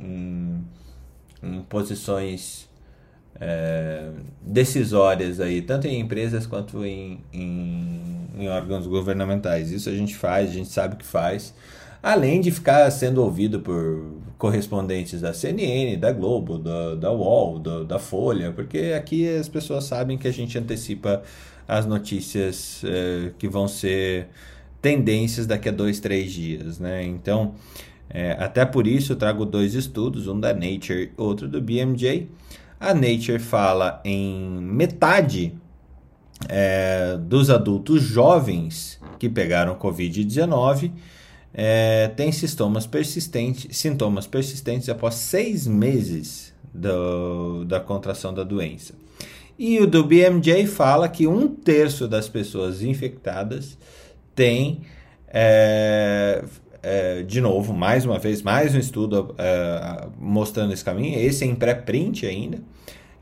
em, em posições é, decisórias aí, tanto em empresas quanto em, em, em, órgãos governamentais. Isso a gente faz, a gente sabe que faz. Além de ficar sendo ouvido por correspondentes da CNN, da Globo, da, da UOL, da, da Folha, porque aqui as pessoas sabem que a gente antecipa as notícias é, que vão ser tendências daqui a dois, três dias, né? Então, é, até por isso eu trago dois estudos, um da Nature, outro do BMJ. A Nature fala em metade é, dos adultos jovens que pegaram Covid-19 é, tem sintomas persistentes, sintomas persistentes após seis meses do, da contração da doença. E o do BMJ fala que um terço das pessoas infectadas tem, é, é, de novo, mais uma vez, mais um estudo é, mostrando esse caminho, esse é em pré-print ainda,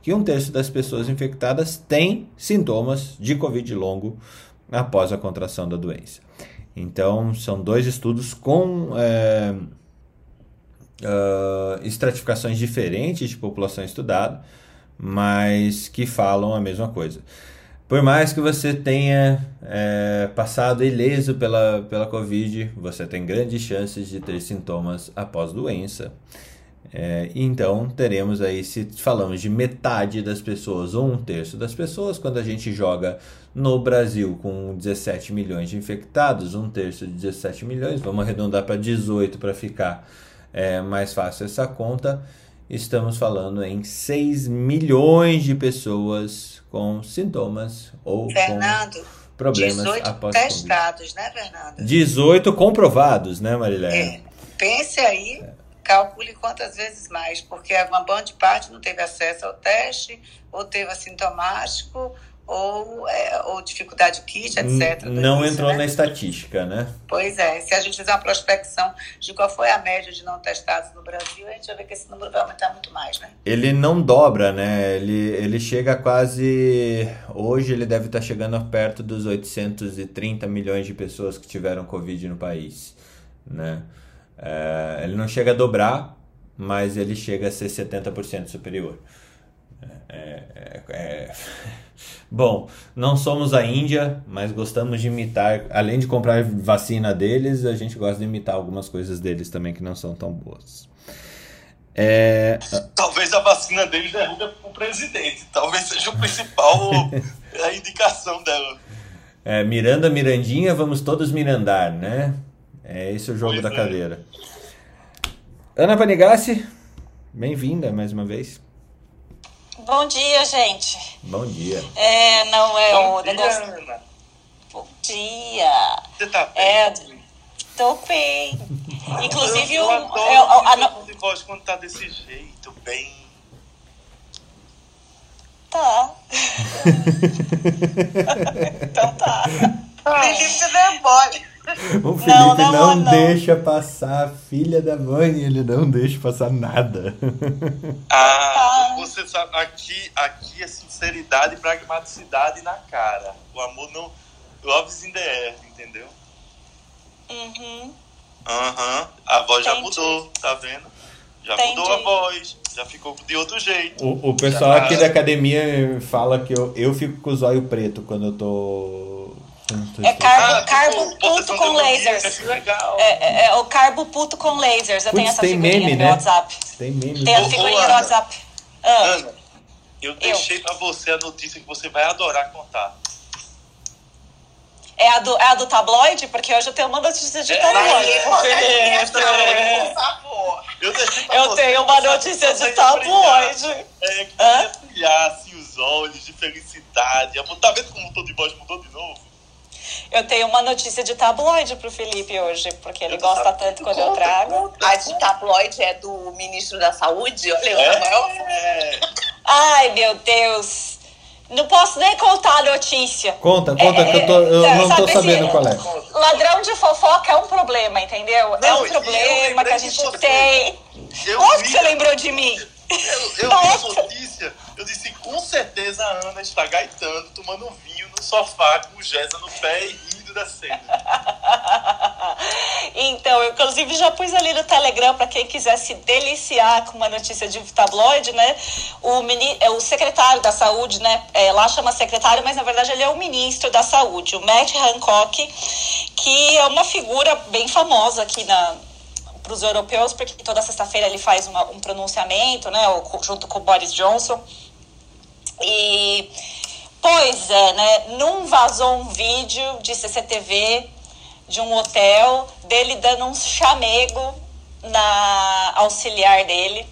que um terço das pessoas infectadas tem sintomas de Covid longo após a contração da doença. Então, são dois estudos com uh, estratificações diferentes de população estudada, mas que falam a mesma coisa. Por mais que você tenha é, passado ileso pela, pela Covid, você tem grandes chances de ter sintomas após doença. É, então, teremos aí, se falamos de metade das pessoas ou um terço das pessoas, quando a gente joga no Brasil com 17 milhões de infectados, um terço de 17 milhões, vamos arredondar para 18 para ficar é, mais fácil essa conta, estamos falando em 6 milhões de pessoas com sintomas ou Fernando, com problemas 18 após testados, né, Fernando? 18 comprovados, né, Marilene? É. Pense aí, calcule quantas vezes mais, porque uma boa parte não teve acesso ao teste, ou teve assintomático, ou, é, ou dificuldade kit, etc. Não isso, entrou né? na estatística, né? Pois é. Se a gente fizer uma prospecção de qual foi a média de não testados no Brasil, a gente vai ver que esse número vai aumentar muito mais, né? Ele não dobra, né? Ele, ele chega quase... Hoje ele deve estar chegando perto dos 830 milhões de pessoas que tiveram Covid no país, né? É, ele não chega a dobrar, mas ele chega a ser 70% superior. É, é, é... Bom, não somos a Índia, mas gostamos de imitar. Além de comprar vacina deles, a gente gosta de imitar algumas coisas deles também que não são tão boas. É... Talvez a vacina deles derruba o presidente. Talvez seja o principal [laughs] a indicação dela. É, Miranda, Mirandinha, vamos todos mirandar, né? É esse o jogo pois da é. cadeira. Ana Panigassi, bem-vinda mais uma vez. Bom dia, gente. Bom dia. É, não é Bom o dia, negócio. Ana. Bom dia. Você tá bem? É, tô bem. [laughs] Inclusive, eu, eu, eu adoro eu, a, a, de voz quando tá desse jeito, bem. Tá. [laughs] [laughs] então tá. Felipe, você deu mole. O Felipe não, não, não, não, deixa passar a filha da mãe, ele não deixa passar nada. Ah, você sabe, aqui, aqui é sinceridade e pragmaticidade na cara. O amor não. Love's in the air, entendeu? Uhum. Aham. Uhum. A voz Entendi. já mudou, tá vendo? Já Entendi. mudou a voz, já ficou de outro jeito. O, o pessoal já... aqui da academia fala que eu, eu fico com o zóio preto quando eu tô é carbo, ah, carbo tipo, puto com lasers. É, é, é, o carbo puto com lasers. Eu Puts, tenho essa tem figurinha meme, no né? WhatsApp. Tem meme. Tem a figurinha no WhatsApp. Ah. Ana, eu deixei eu. pra você a notícia que você vai adorar contar. É a do, é a do tabloide? Porque hoje eu tenho uma notícia de é, tabloide. É, por favor. Eu, eu tenho uma notícia de tabloide. É, que Hã? brilhasse os olhos de felicidade. Tá vendo como o tom de voz mudou de novo? Eu tenho uma notícia de tabloide pro Felipe hoje, porque ele gosta tanto quando eu trago. A de tabloide é do ministro da Saúde, olha o é. Ai, meu Deus. Não posso nem contar a notícia. Conta, conta, é, que eu, tô, eu é, não tô sabendo qual é. Ladrão de fofoca é um problema, entendeu? Não, é um problema que a gente tem. Eu Onde que você lembrou de mim? Eu, eu vi notícia, eu disse, com certeza a Ana está gaitando, tomando vinho no sofá, com o Jéssica no pé e rindo da cena. [laughs] então, eu inclusive já pus ali no Telegram para quem quiser se deliciar com uma notícia de tabloide, né? O, mini, é o secretário da saúde, né? É, lá chama secretário, mas na verdade ele é o ministro da saúde, o Matt Hancock, que é uma figura bem famosa aqui na, para os europeus, porque toda sexta-feira ele faz uma, um pronunciamento, né, junto com o Boris Johnson. E, pois é, né, não vazou um vídeo de CCTV de um hotel dele dando um chamego na auxiliar dele.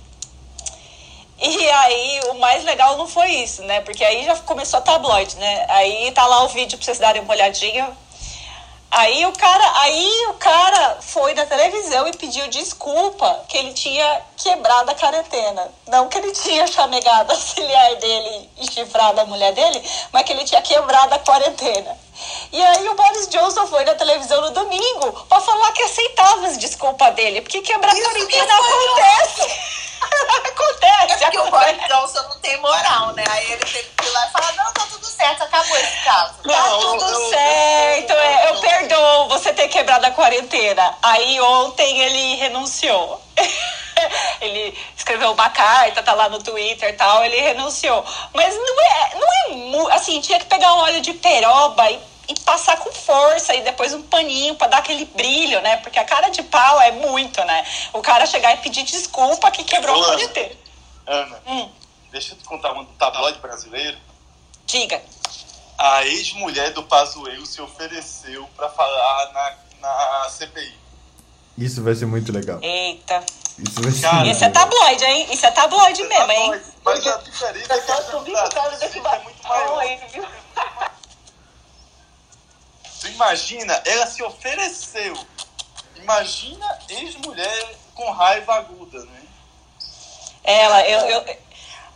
E aí, o mais legal não foi isso, né? Porque aí já começou a tabloide, né? Aí tá lá o vídeo pra vocês darem uma olhadinha. Aí o cara, aí o cara foi na televisão e pediu desculpa que ele tinha quebrado a quarentena. Não que ele tinha chamegado [laughs] a auxiliar dele e chifrado a mulher dele, mas que ele tinha quebrado a quarentena. E aí o Boris Johnson foi na televisão no domingo para falar que aceitava as desculpas dele, porque quebrar a quarentena acontece. [laughs] Acontece. É porque acontece. o Boris Johnson não tem moral, né? Aí ele teve que ir lá e falar: não, tá tudo certo, acabou esse caso. Tá não, tudo eu, certo. Eu, eu, é, eu, perdoo você ter quebrado quarentena. Aí ontem ele renunciou. [laughs] ele escreveu uma carta, tá lá no Twitter e tal, ele renunciou. Mas não é, não é assim, tinha que pegar um óleo de peroba e, e passar com força e depois um paninho para dar aquele brilho, né? Porque a cara de pau é muito, né? O cara chegar e pedir desculpa que quebrou Ana. ter. Ana, Hum, deixa eu te contar um tabloide brasileiro. diga. A ex-mulher do Pazuello se ofereceu pra falar na, na CPI. Isso vai ser muito legal. Eita. Isso vai ser Cara, Isso é tabloide, hein? Isso é tabloide mesmo, hein? Mas a diferença é que a chance é muito maior. [laughs] Tu imagina, ela se ofereceu. Imagina ex-mulher com raiva aguda, né? Ela, eu. eu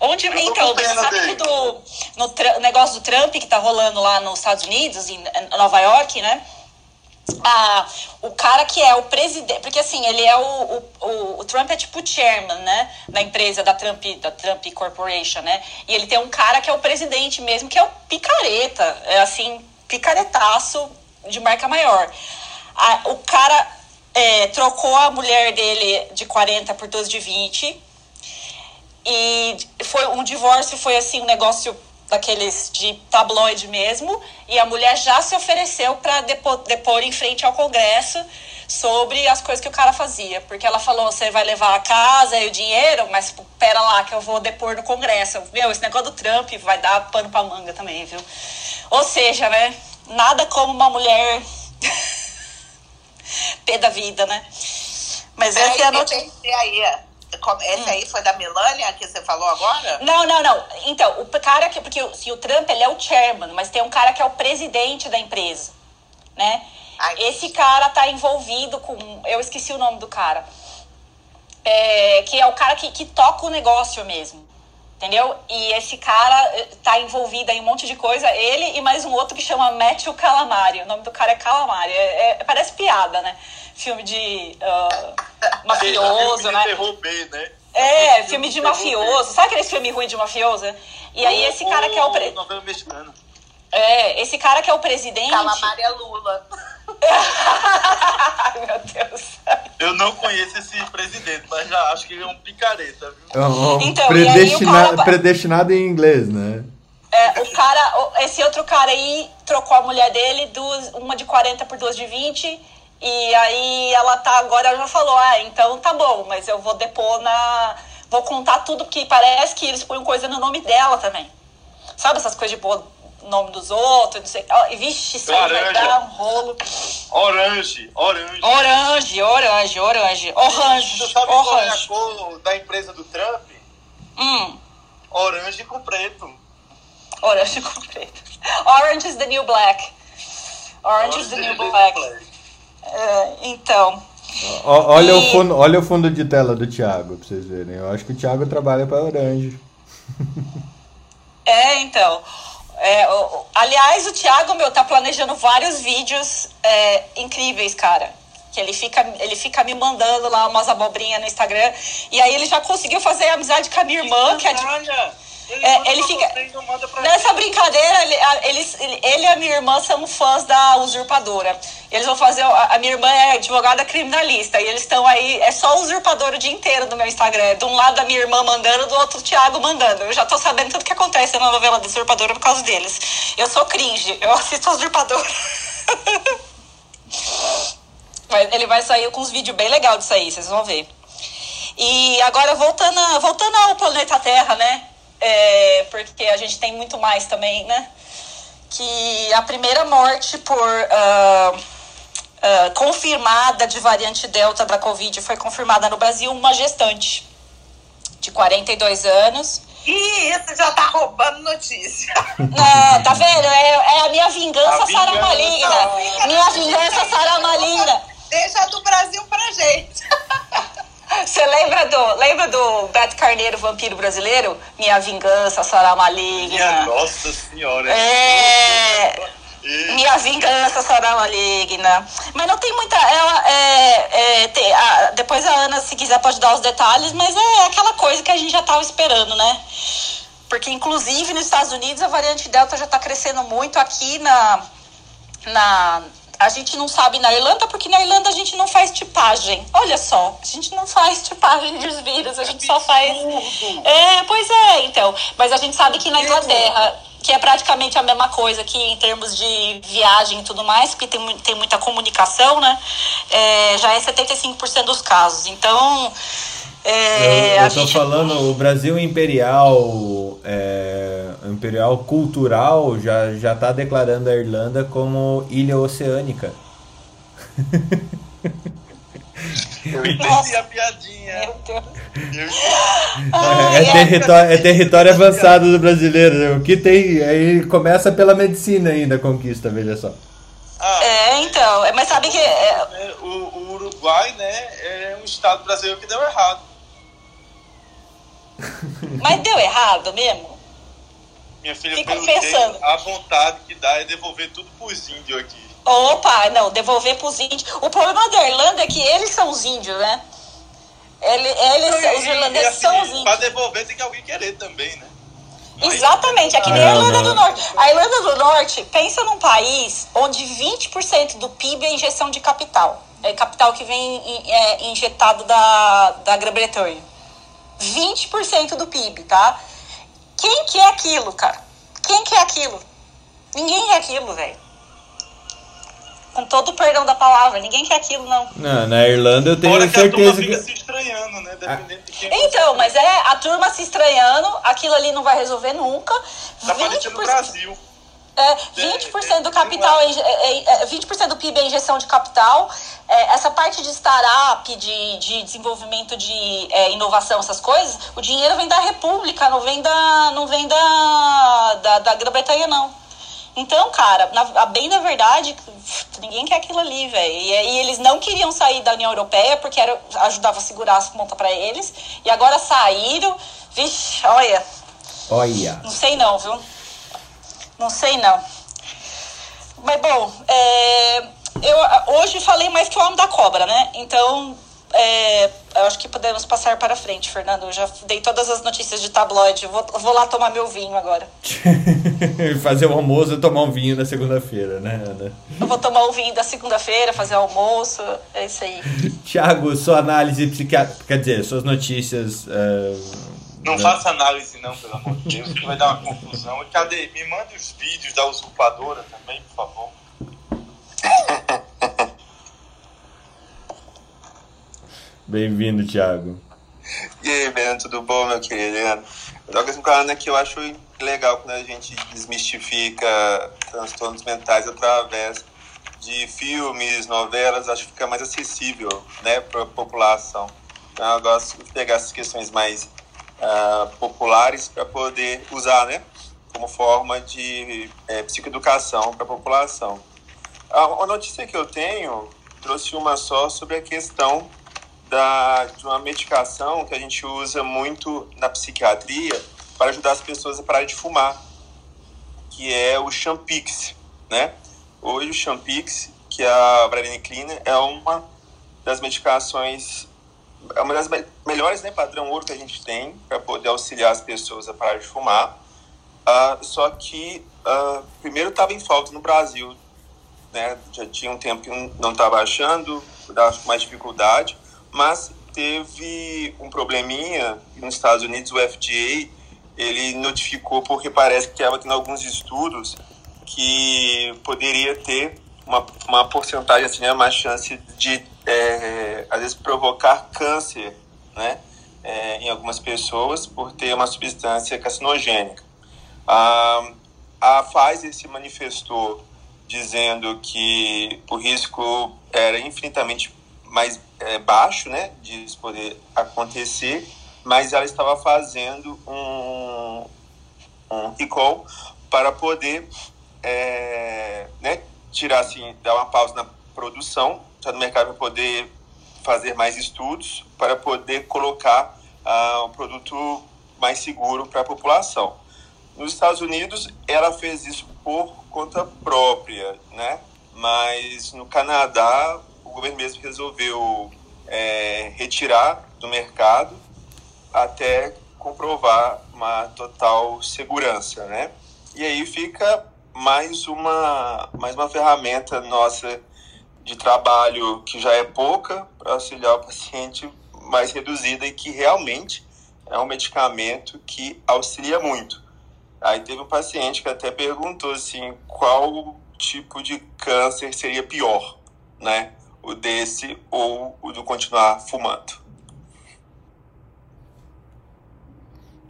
onde, Eu então, pena sabe dele. que do no tra- negócio do Trump que tá rolando lá nos Estados Unidos, em Nova York, né? Ah, o cara que é o presidente, porque assim, ele é o, o, o, Trump é tipo o chairman, né, da empresa da Trump, da Trump Corporation, né, e ele tem um cara que é o presidente mesmo, que é o picareta, é assim, picaretaço de marca maior. Ah, o cara é, trocou a mulher dele de 40 por 12 de 20, e foi um divórcio foi assim um negócio daqueles de tabloide mesmo e a mulher já se ofereceu para depor, depor em frente ao Congresso sobre as coisas que o cara fazia. Porque ela falou você vai levar a casa e o dinheiro mas pera lá que eu vou depor no Congresso. Meu esse negócio do Trump vai dar pano para manga também viu? Ou seja né nada como uma mulher [laughs] pé da vida né? Mas essa é a notícia. aí, como- esse aí foi da Melania que você falou agora? Não, não, não. Então, o cara que. Porque o- se o Trump ele é o chairman, mas tem um cara que é o presidente da empresa. Né? Ai. Esse cara tá envolvido com. Eu esqueci o nome do cara. É, que é o cara que, que toca o negócio mesmo. Entendeu? E esse cara eh, tá envolvido em um monte de coisa. Ele e mais um outro que chama Matthew Calamari. O nome do cara é Calamari. É, é- parece piada, né? Filme de ah, mafioso, Filme de né? terror né? É, filme de mafioso. Sabe aquele filme ruim de mafioso? E aí esse cara que é o pre... É, esse cara que é o presidente. Calamari é Lula. [laughs] Ai, meu Deus. Eu não conheço esse presidente, mas já acho que ele é um picareta, viu? É um- Então, e aí o predestina- cara- Predestinado em inglês, né? É, o cara, esse outro cara aí trocou a mulher dele, duas, uma de 40 por duas de 20. E aí ela tá agora, ela já falou, ah, então tá bom, mas eu vou depor na. Vou contar tudo, porque parece que eles põem coisa no nome dela também. Sabe essas coisas de pôr nome dos outros, não sei. Vixe, isso aí vai dar um rolo. Orange, orange. Orange, orange, orange. Tu Orange, sabe qual é a orange. cor da empresa do Trump? Hum, Orange com preto. orange com preto. Orange is the new black. Orange is the new black. É, então, Ó- olha, E- o fundo, olha o fundo de tela do Thiago, pra vocês verem. Eu acho que o Thiago trabalha pra Orange. é, então. É, aliás, o Thiago, meu, tá planejando vários vídeos é, incríveis, cara. Que ele fica, ele fica me mandando lá umas abobrinhas no Instagram. E aí ele já conseguiu fazer amizade com a minha irmã, que é de ele, É, ele fica- você não manda pra Nessa brincadeira, ele, eles, ele, e a minha irmã são fãs da usurpadora. Eles vão fazer. A, a minha irmã é advogada criminalista. E eles estão aí. É só usurpador o dia inteiro no meu Instagram. De um lado a minha irmã mandando, do outro o Thiago mandando. Eu já tô sabendo tudo que acontece na novela da usurpadora por causa deles. Eu sou cringe. Eu assisto a usurpadora. [laughs] Mas ele vai sair com uns vídeos bem legais disso aí, vocês vão ver. E agora voltando, a- voltando ao planeta Terra, né? É, porque a gente tem muito mais também, né? Que a primeira morte por ah, ah, confirmada de variante Delta da Covid foi confirmada no Brasil, uma gestante de 42 anos. Ih, isso já tá roubando notícia. Não, tá vendo? É, é a minha vingança, A vingança. Sara Maligna. Minha vingança, Sara Maligna. Deixa do Brasil pra gente. [laughs] Você lembra do, lembra do Beto Carneiro, vampiro brasileiro? Minha vingança, Sara Maligna. Minha nossa senhora. É. E- Minha vingança será maligna. Mas não tem muita. Ela é. é, tem- a- depois a Ana, se quiser, pode dar os detalhes, mas é aquela coisa que a gente já estava esperando, né? Porque, inclusive, nos Estados Unidos, a variante Delta já está crescendo muito aqui na. na A gente não sabe na Irlanda, porque na Irlanda a gente não faz tipagem. Olha só, a gente não faz tipagem dos vírus, a gente só faz. É, pois é, então. Mas a gente sabe que na Inglaterra, que é praticamente a mesma coisa que em termos de viagem e tudo mais, porque tem, tem muita comunicação, né? É, já é 75% dos casos. Então. É, eu, tô gente- falando, o Brasil Imperial, é, Imperial Cultural já, já tá declarando a Irlanda como ilha oceânica. Eu entendi Nossa. a piadinha. Meu Deus. Eu Ai, é, é. território, é território avançado do brasileiro. né? O que tem. Aí começa pela medicina ainda a conquista, veja só. Ah, É, então. é, Mas sabe que. é, o, o Uruguai, né, é um estado brasileiro que deu errado. [laughs] mas deu errado mesmo? Minha filha, Fico pelo pensando. jeito, a vontade que dá é devolver tudo pros índios aqui. Opa, não, devolver pros índios. O problema da Irlanda é que eles são os índios, né? Ele, eles, E- os irlandeses assim, são os Pra índios. devolver tem que alguém querer também, né? Aí- Exatamente, é que nem a Não, Irlanda não. do Norte. A Irlanda do Norte, pensa num país onde 20% do PIB é injeção de capital. É capital que vem é, injetado da, da Grã-Bretanha. 20% do PIB, tá? Quem que é aquilo, cara? Quem que é aquilo? Ninguém é aquilo, velho. Com todo o perdão da palavra, ninguém quer aquilo, não. Não, na Irlanda eu tenho Fora que a turma certeza fica que. se estranhando, né? Dependendo de quem Então, mas é a turma se estranhando, aquilo ali não vai resolver nunca. Tá parecendo o 20%, Brasil. É, 20% do capital, é, inje- é, é, 20% do PIB é injeção de capital. É, essa parte de startup, de, de desenvolvimento de é, inovação, essas coisas, o dinheiro vem da República, não vem da, não vem da, da, da Grã-Bretanha, não. Então, cara, na, a bem da verdade, ninguém quer aquilo ali, velho. E, e eles não queriam sair da União Europeia porque era, ajudava a segurar as contas pra eles. E agora saíram. Vixe, olha, Olha. não sei não, viu? Não sei não. Mas bom, é, eu hoje falei mais que o homem da cobra, né? Então, é, eu acho que podemos passar para frente, Fernando. Eu já dei todas as notícias de tabloide. Vou, vou lá tomar meu vinho agora. [laughs] Fazer o almoço e tomar um vinho na segunda-feira, né, Ana? Eu vou tomar o vinho da segunda-feira, fazer almoço. É isso aí. [laughs] Tiago, sua análise psiquiátrica, quer dizer, suas notícias. é, Não né? faça análise não, pelo amor de Deus, que vai dar uma confusão. E cadê? Me mande os vídeos da usurpadora também, por favor. Bem-vindo, Tiago. E aí, Ben, tudo bom, meu querido? Eu tô falando que eu acho legal quando a gente desmistifica transtornos mentais através de filmes, novelas, acho que fica mais acessível, né, para a população. Então, eu gosto de pegar essas questões mais ah, populares para poder usar, né, como forma de eh, psicoeducação para a população. A, notícia que eu tenho trouxe uma só sobre a questão da, de uma medicação que a gente usa muito na psiquiatria para ajudar as pessoas a parar de fumar, que é o Champix, né? Hoje o Champix, que é a vareniclina, é uma das medicações, é uma das me- melhores, né, padrão ouro que a gente tem para poder auxiliar as pessoas a parar de fumar. Ah, só que ah, primeiro estava em falta no Brasil, né? Já tinha um tempo que não estava achando, dava mais dificuldade, mas teve um probleminha nos Estados Unidos, o FDA, ele notificou porque parece que estava tendo alguns estudos que poderia ter uma, uma porcentagem, assim, né, uma chance de, é, às vezes, provocar câncer, né, é, em algumas pessoas por ter uma substância carcinogênica. A, a Pfizer se manifestou dizendo que o risco era infinitamente mais é, baixo, né, de isso poder acontecer, mas ela estava fazendo um, um recall para poder é, né, tirar assim, dar uma pausa na produção, já no mercado para poder fazer mais estudos, para poder colocar ah, um produto mais seguro para a população. Nos Estados Unidos, ela fez isso por conta própria, né? Mas no Canadá, o governo mesmo resolveu é, retirar do mercado até comprovar uma total segurança, né? E aí fica mais uma mais uma ferramenta nossa de trabalho que já é pouca para auxiliar o paciente mais reduzida e que realmente é um medicamento que auxilia muito. Aí teve um paciente que até perguntou assim, qual tipo de câncer seria pior, né? O desse ou o do continuar fumando.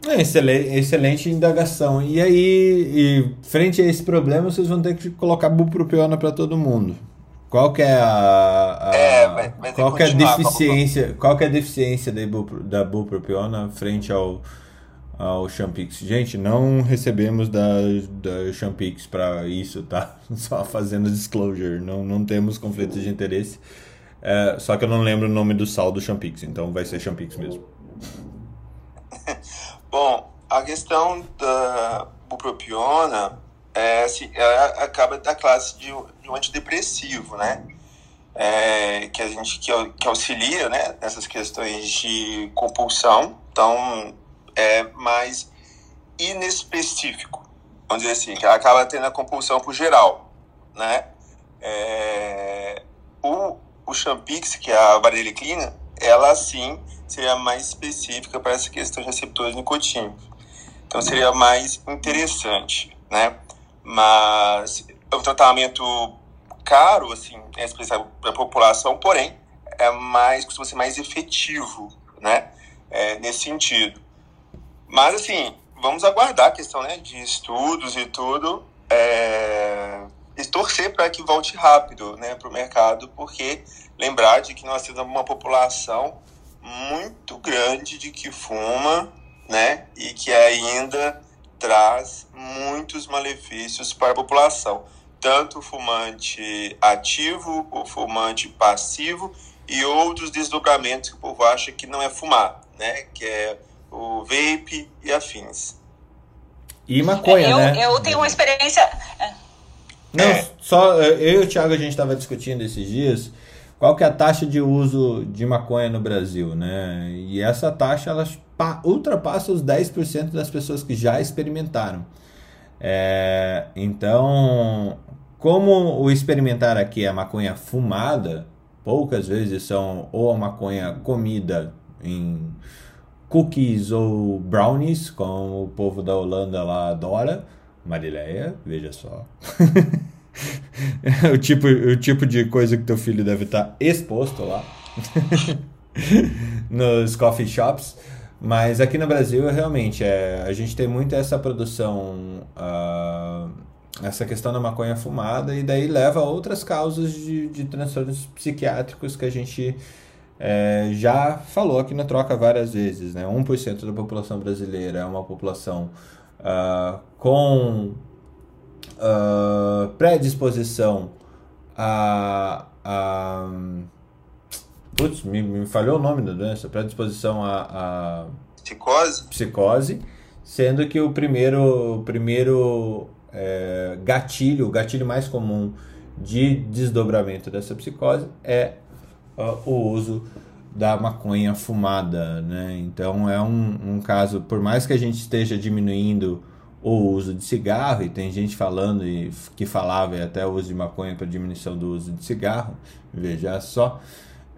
É, excelente, excelente indagação. E aí, e, frente a esse problema, vocês vão ter que colocar bupropiona para todo mundo. Qual que é a, a É, vai- vai ter qual que é a deficiência, qual que é a deficiência da, ibupro- da bupropiona frente ao ao Champix? Gente, não recebemos da da Champix para isso, tá? [laughs] Só fazendo disclosure, não não temos conflitos de interesse. É, só que eu não lembro o nome do sal do Champix, então vai ser Champix mesmo. [laughs] Bom, a questão da bupropiona é assim, ela acaba da classe de, de um antidepressivo, né? É, que a gente que, que auxilia, né, nessas questões de compulsão. Então, é mais inespecífico, vamos dizer assim, que ela acaba tendo a compulsão por geral, né? É, o, o Champix, que é a vareniclina, ela sim seria mais específica para essa questão de receptores nicotínicos. Então seria mais interessante, né? Mas é um tratamento caro, assim, é para a população, porém é mais costuma ser mais efetivo, né? É, nesse sentido. Mas assim, vamos aguardar a questão, né, de estudos e tudo, é, e torcer para que volte rápido, né, para o mercado, porque lembrar de que nós temos uma população muito grande de que fuma, né, e que ainda traz muitos malefícios para a população, tanto o fumante ativo, o fumante passivo e outros desdobramentos que o povo acha que não é fumar, né, que é o vape e afins. E maconha, eu, né? eu tenho uma experiência. é, Não, É. só eu e o Thiago a gente estava discutindo esses dias qual que é a taxa de uso de maconha no Brasil, né? E essa taxa ela ultrapassa os 10% das pessoas que já experimentaram. É, então, como o experimentar aqui é a maconha fumada, poucas vezes são ou a maconha comida em cookies ou brownies, como o povo da Holanda lá adora. Marileia, veja só. [laughs] o, tipo, o tipo de coisa que teu filho deve estar exposto lá [laughs] nos coffee shops. Mas aqui no Brasil, realmente, é, a gente tem muito essa produção, ah, essa questão da maconha fumada, e daí leva a outras causas de, de transtornos psiquiátricos que a gente é, já falou aqui na troca várias vezes. Né? 1% da população brasileira é uma população ah, com ah, predisposição a. a putz, me, me falhou o nome da doença. Predisposição a, a Psicose? psicose, sendo que o primeiro, primeiro é, gatilho, o gatilho mais comum de desdobramento dessa psicose é ó, o uso da maconha fumada, né? Então é um, um caso, por mais que a gente esteja diminuindo o uso de cigarro, e tem gente falando e que falava e até o uso de maconha para diminuição do uso de cigarro, veja só,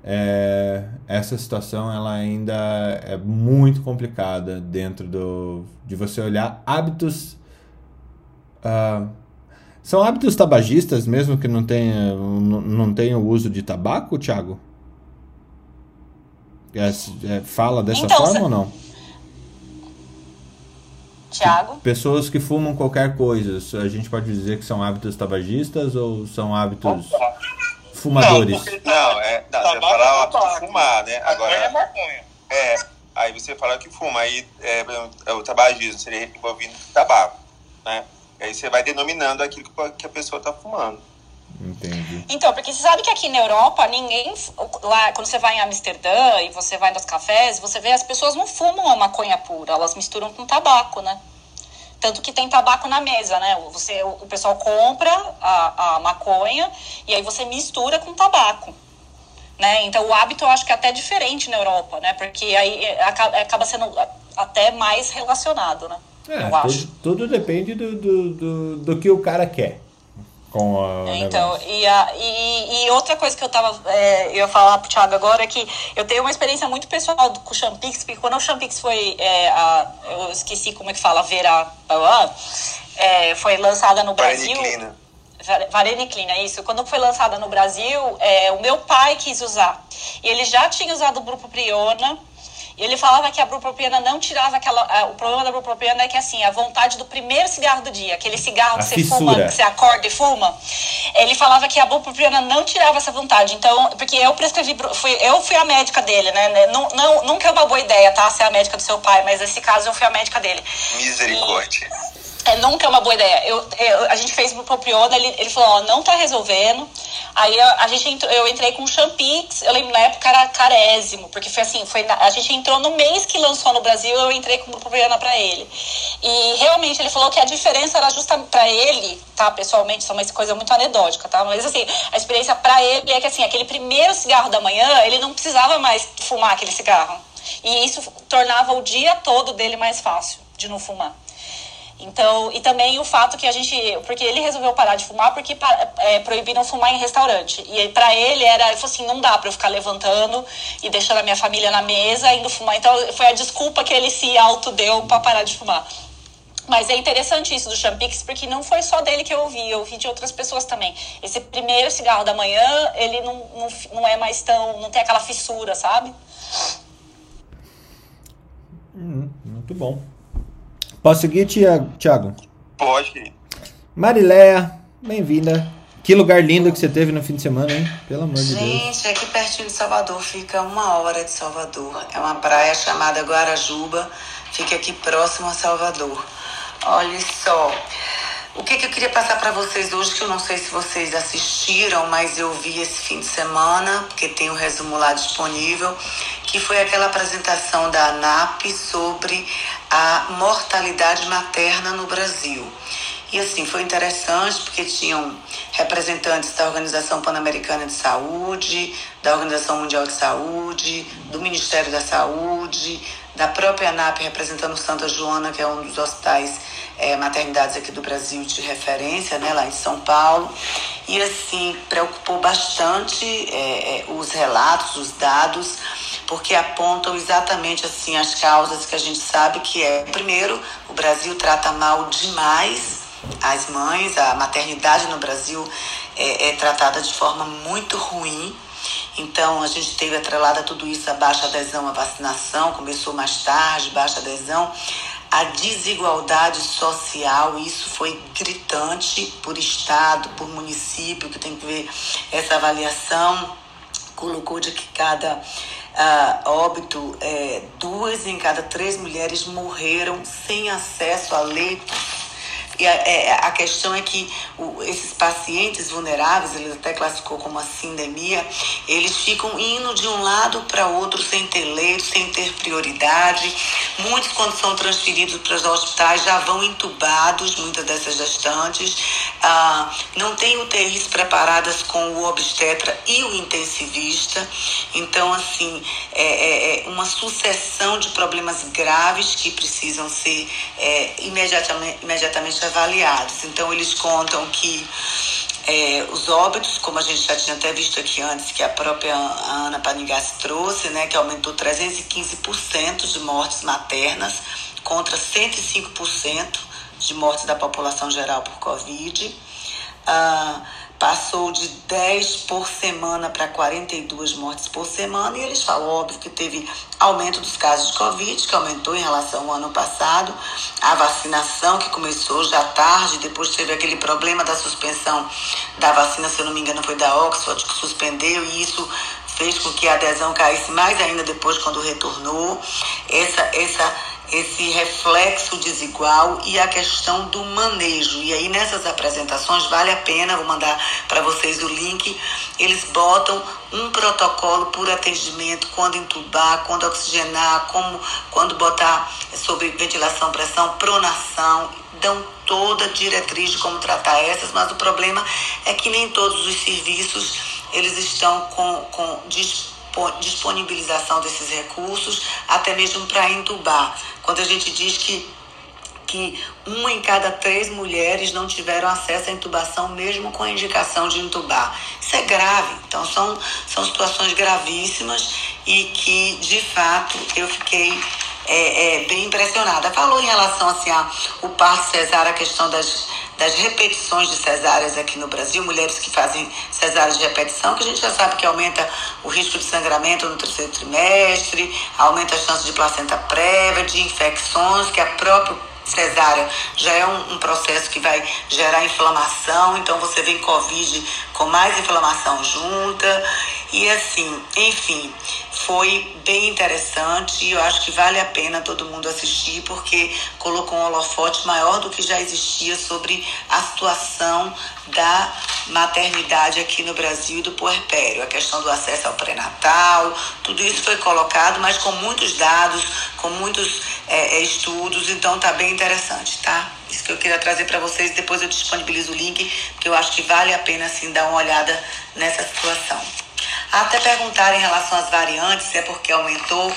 é, essa situação ela ainda é muito complicada dentro do, de você olhar hábitos. ah, são hábitos tabagistas mesmo que não tenha, não, tenha o uso de tabaco, Thiago? É, é, fala dessa Então, forma cê- ou não? Tiago. Pessoas que fumam qualquer coisa, a gente pode dizer que são hábitos tabagistas ou são hábitos fumadores? porque Não, é. Não, você Tabaco falar é o hábito de fumar, né? Agora é maconha. é. Aí você fala que fuma, aí é, é o tabagismo seria envolvido com tabaco, né? E aí você vai denominando aquilo que que a pessoa está fumando. Entendi. Então, porque você sabe que aqui na Europa, ninguém. Lá, quando você vai em Amsterdã e você vai nos cafés, você vê as pessoas não fumam a maconha pura, elas misturam com tabaco, né? Tanto que tem tabaco na mesa, né? Você, o, pessoal compra a, a maconha e aí você mistura com tabaco. Né? Então o hábito eu acho que é até diferente na Europa, né? Porque aí é, acaba, acaba sendo até mais relacionado, né? É, eu acho. tudo, tudo depende do, do, do, do que o cara quer. Com a. Então, e, a, e, e, outra coisa que eu tava. É, eu ia falar pro Thiago agora é que eu tenho uma experiência muito pessoal com o Champix, porque quando o Champix foi. É, a, eu esqueci como é que fala, Vera. É, foi lançada no Brasil. Vareniclina, isso. Quando foi lançada no Brasil, é, o meu pai quis usar. E ele já tinha usado o Brupropiona e ele falava que a bupropiona não tirava aquela. o problema da bupropiona é que assim, a vontade do primeiro cigarro do dia, aquele cigarro a que você fissura. fuma, que você acorda e fuma, ele falava que a bupropiona não tirava essa vontade. Então, porque eu prescrevi, fui, eu fui a médica dele, né? Não, não, nunca é uma boa ideia, tá? Ser a médica do seu pai, mas nesse caso eu fui a médica dele. Misericórdia. E, é, nunca é uma boa ideia. Eu, eu a gente fez o propriona, ele, ele falou, ó, não tá resolvendo. Aí a, a gente entrou, eu entrei com o Champix, eu lembro na época era carésimo, porque foi assim, foi a gente entrou no mês que lançou no Brasil, eu entrei com o propriona para ele. E realmente ele falou que a diferença era justa para ele, tá, pessoalmente, isso é uma coisa muito anedótica, tá? Mas assim, a experiência para ele é que assim, aquele primeiro cigarro da manhã, ele não precisava mais fumar aquele cigarro. E isso tornava o dia todo dele mais fácil de não fumar. Então, e também o fato que a gente. Porque ele resolveu parar de fumar porque é, proibiram fumar em restaurante. E para ele era. Ele falou assim: não dá para eu ficar levantando e deixando a minha família na mesa indo fumar. Então, foi a desculpa que ele se autodeu para parar de fumar. Mas é interessante isso do Champix, porque não foi só dele que eu ouvi, eu ouvi de outras pessoas também. Esse primeiro cigarro da manhã, ele não, não, não é mais tão. não tem aquela fissura, sabe? Hum, muito bom. Posso seguir, Thiago? Pode. Mariléia, bem-vinda. Que lugar lindo que você teve no fim de semana, hein? Pelo amor de Deus. Gente, aqui pertinho de Salvador, fica uma hora de Salvador. É uma praia chamada Guarajuba, fica aqui próximo a Salvador. Olha só, o que, que eu queria passar para vocês hoje, que eu não sei se vocês assistiram, mas eu vi esse fim de semana, porque tem o resumo lá disponível, que foi aquela apresentação da ANAP sobre a mortalidade materna no Brasil. E assim, foi interessante porque tinham representantes da Organização Pan-Americana de Saúde, da Organização Mundial de Saúde, do Ministério da Saúde, da própria ANAP representando Santa Joana, que é um dos hospitais é, maternidades aqui do Brasil de referência, né, lá em São Paulo. E assim, preocupou bastante é, é os relatos, os dados porque apontam exatamente assim as causas que a gente sabe que é, primeiro, o Brasil trata mal demais as mães, a maternidade no Brasil é, é tratada de forma muito ruim. Então, a gente teve atrelada tudo isso a baixa adesão à vacinação, começou mais tarde, baixa adesão. A desigualdade social, isso foi gritante por estado, por município, que tem que ver essa avaliação. Colocou de que cada uh, óbito, é, duas em cada três mulheres morreram sem acesso a leitos e a, é, a, questão é que o, esses pacientes vulneráveis, ele até classificou como uma sindemia, eles ficam indo de um lado para outro sem ter leito, sem ter prioridade. Muitos, quando são transferidos para os hospitais, já vão entubados, muitas dessas gestantes. Ah, não tem UTIs preparadas com o obstetra e o intensivista. Então, assim, é, é, é uma sucessão de problemas graves que precisam ser é, imediatamente, imediatamente avaliados. Então, eles contam que é, os óbitos, como a gente já tinha até visto aqui antes, que a própria Ana Panigassi trouxe, né, que aumentou 315% de mortes maternas contra 105% de mortes da população geral por Covid. Ah, passou de 10 por semana para 42 mortes por semana, e eles falam, óbvio, que teve aumento dos casos de Covid, que aumentou em relação ao ano passado, a vacinação que começou já tarde, depois teve aquele problema da suspensão da vacina, se eu não me engano, foi da Oxford, que suspendeu, e isso fez com que a adesão caísse mais ainda depois quando retornou. Essa, essa esse reflexo desigual e a questão do manejo. E aí nessas apresentações vale a pena, vou mandar para vocês o link, eles botam um protocolo por atendimento, quando entubar, quando oxigenar, como quando botar sobre ventilação, pressão, pronação, dão toda a diretriz de como tratar essas, mas o problema é que nem todos os serviços eles estão com, com disponibilização desses recursos, até mesmo para entubar. Quando a gente diz que que uma em cada três mulheres não tiveram acesso à intubação, mesmo com a indicação de intubar. Isso é grave. Então, são, são situações gravíssimas e que, de fato, eu fiquei é, é, bem impressionada. Falou em relação assim, a, o parto cesárea, a questão das, das repetições de cesáreas aqui no Brasil, mulheres que fazem cesáreas de repetição, que a gente já sabe que aumenta o risco de sangramento no terceiro trimestre, aumenta a chance de placenta prévia, de infecções, que a própria cesárea já é um, um, processo que vai gerar inflamação, então você vem Covid com mais inflamação junta. E assim, enfim, foi bem interessante e eu acho que vale a pena todo mundo assistir porque colocou um holofote maior do que já existia sobre a situação da maternidade aqui no Brasil e do puerpério, a questão do acesso ao pré-natal, tudo isso foi colocado, mas com muitos dados, com muitos é, é estudos, então tá bem interessante, tá? Isso que eu queria trazer para vocês, depois eu disponibilizo o link, porque eu acho que vale a pena assim dar uma olhada nessa situação. Até perguntaram em relação às variantes, se é porque aumentou.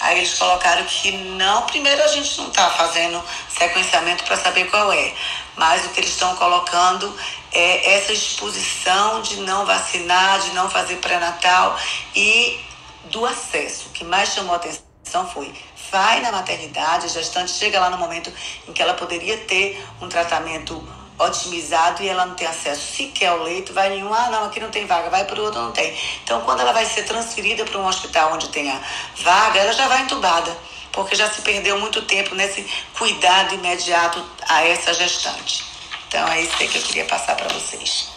Aí eles colocaram que não, primeiro a gente não está fazendo sequenciamento para saber qual é. Mas o que eles estão colocando é essa exposição de não vacinar, de não fazer pré-natal e do acesso. O que mais chamou a atenção foi vai na maternidade, a gestante chega lá no momento em que ela poderia ter um tratamento otimizado e ela não tem acesso sequer ao leito, vai nenhum, ah, não, aqui não tem vaga, vai para o outro, não tem. Então, quando ela vai ser transferida para um hospital onde tenha vaga, ela já vai entubada, porque já se perdeu muito tempo nesse cuidado imediato a essa gestante. Então, é isso que eu queria passar para vocês.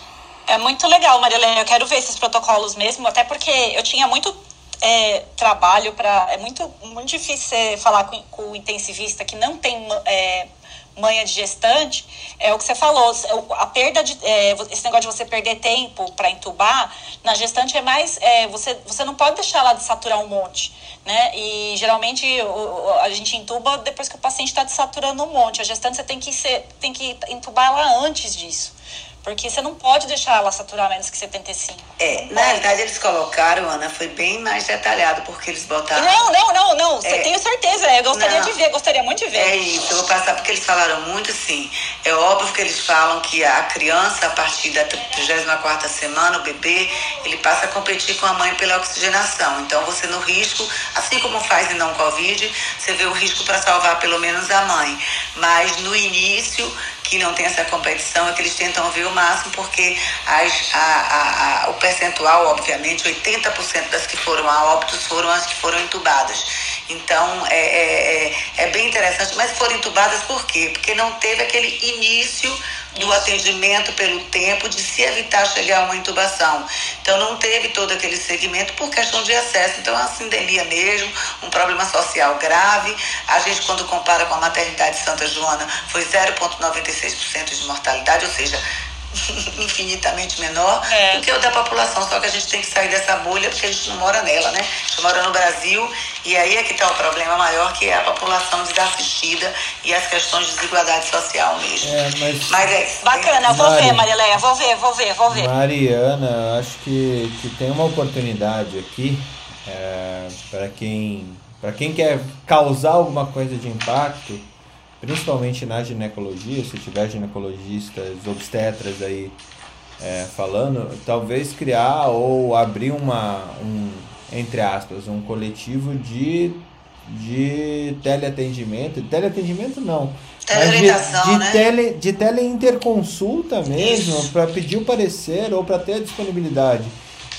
É muito legal, Marilene. Eu quero ver esses protocolos mesmo, até porque eu tinha muito é, trabalho para. É muito, muito difícil falar com, com o intensivista que não tem. É, manha de gestante, é o que você falou, a perda de, é, esse negócio de você perder tempo para entubar, na gestante é mais, é, você, você não pode deixar ela de saturar um monte, né? E geralmente a gente entuba depois que o paciente está desaturando um monte. A gestante você tem que, ser, tem que entubar ela antes disso. Porque você não pode deixar ela saturar menos que 75. É, na realidade eles colocaram, Ana, foi bem mais detalhado, porque eles botaram. Não, não, não, não. É. Tenho certeza. Eu gostaria não. de ver, gostaria muito de ver. É isso, eu vou passar porque eles falaram muito sim. É óbvio que eles falam que a criança, a partir da 34 semana, o bebê, ele passa a competir com a mãe pela oxigenação. Então você no risco, assim como faz em não Covid, você vê o risco para salvar pelo menos a mãe. Mas no início que não tem essa competição é que eles tentam ver o máximo, porque as, a, a, a, o percentual, obviamente, 80% das que foram a óbitos foram as que foram entubadas. Então, é, é, é, é bem interessante. Mas foram entubadas por quê? Porque não teve aquele início do atendimento pelo tempo de se evitar chegar a uma intubação. Então não teve todo aquele segmento por questão de acesso. Então é uma sindemia mesmo, um problema social grave. A gente quando compara com a maternidade Santa Joana foi 0,96% de mortalidade, ou seja, [laughs] infinitamente menor é. do que o da população. Só que a gente tem que sair dessa bolha porque a gente não mora nela, né? A gente mora no Brasil e aí é que está o problema maior, que é a população desassistida e as questões de desigualdade social mesmo. É, mas, mas é isso. Bacana, vou Mari, ver, Marileia, vou ver, vou ver, vou ver. Mariana, acho que, que tem uma oportunidade aqui é, para quem, quem quer causar alguma coisa de impacto principalmente na ginecologia, se tiver ginecologistas, obstetras aí é, falando, talvez criar ou abrir uma, um, entre aspas, um coletivo de, de teleatendimento, teleatendimento não, mas de, de, né? tele, de teleinterconsulta mesmo, para pedir o parecer ou para ter a disponibilidade.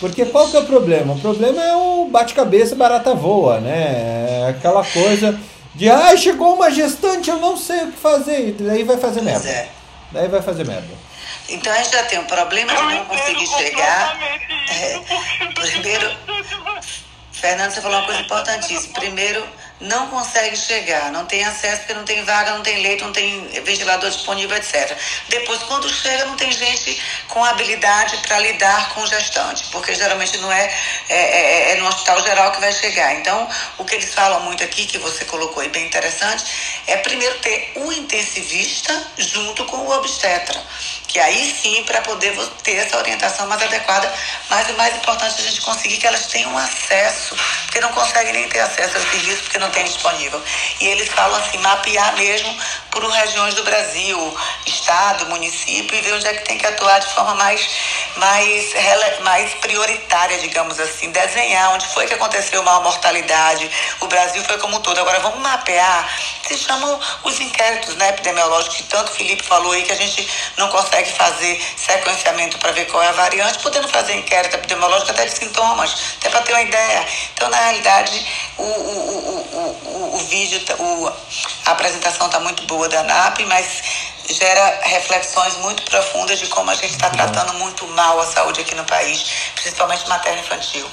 Porque qual que é o problema? O problema é o bate-cabeça barata voa, né? É aquela coisa de, ah, chegou uma gestante, eu não sei o que fazer. E daí vai fazer merda. É. Daí vai fazer merda. Então a gente já tem um problema de não conseguir chegar. É, primeiro, Fernando, você falou uma coisa importantíssima. Primeiro, não consegue chegar, não tem acesso porque não tem vaga, não tem leito, não tem ventilador disponível, etc. Depois, quando chega, não tem gente com habilidade para lidar com o gestante, porque geralmente não é, é, é, é, no hospital geral que vai chegar. Então, o que eles falam muito aqui, que você colocou aí bem interessante, é primeiro ter o intensivista junto com o obstetra que aí sim, para poder ter essa orientação mais adequada, mas o mais importante é a gente conseguir que elas tenham acesso, porque não conseguem nem ter acesso ao serviço, porque não não tem disponível. E eles falam assim, mapear mesmo por regiões do Brasil, estado, município, e ver onde é que tem que atuar de forma mais, mais, mais prioritária, digamos assim, desenhar onde foi que aconteceu maior mortalidade. O Brasil foi como um todo. Agora vamos mapear, se chamam os inquéritos né, epidemiológicos, que tanto o Felipe falou aí, que a gente não consegue fazer sequenciamento para ver qual é a variante, podendo fazer inquérito epidemiológico até de sintomas, até para ter uma ideia. Então, na realidade, o, o, o, o vídeo, o, a apresentação está muito boa da ANAP, mas gera reflexões muito profundas de como a gente está tratando muito mal a saúde aqui no país, principalmente materno infantil.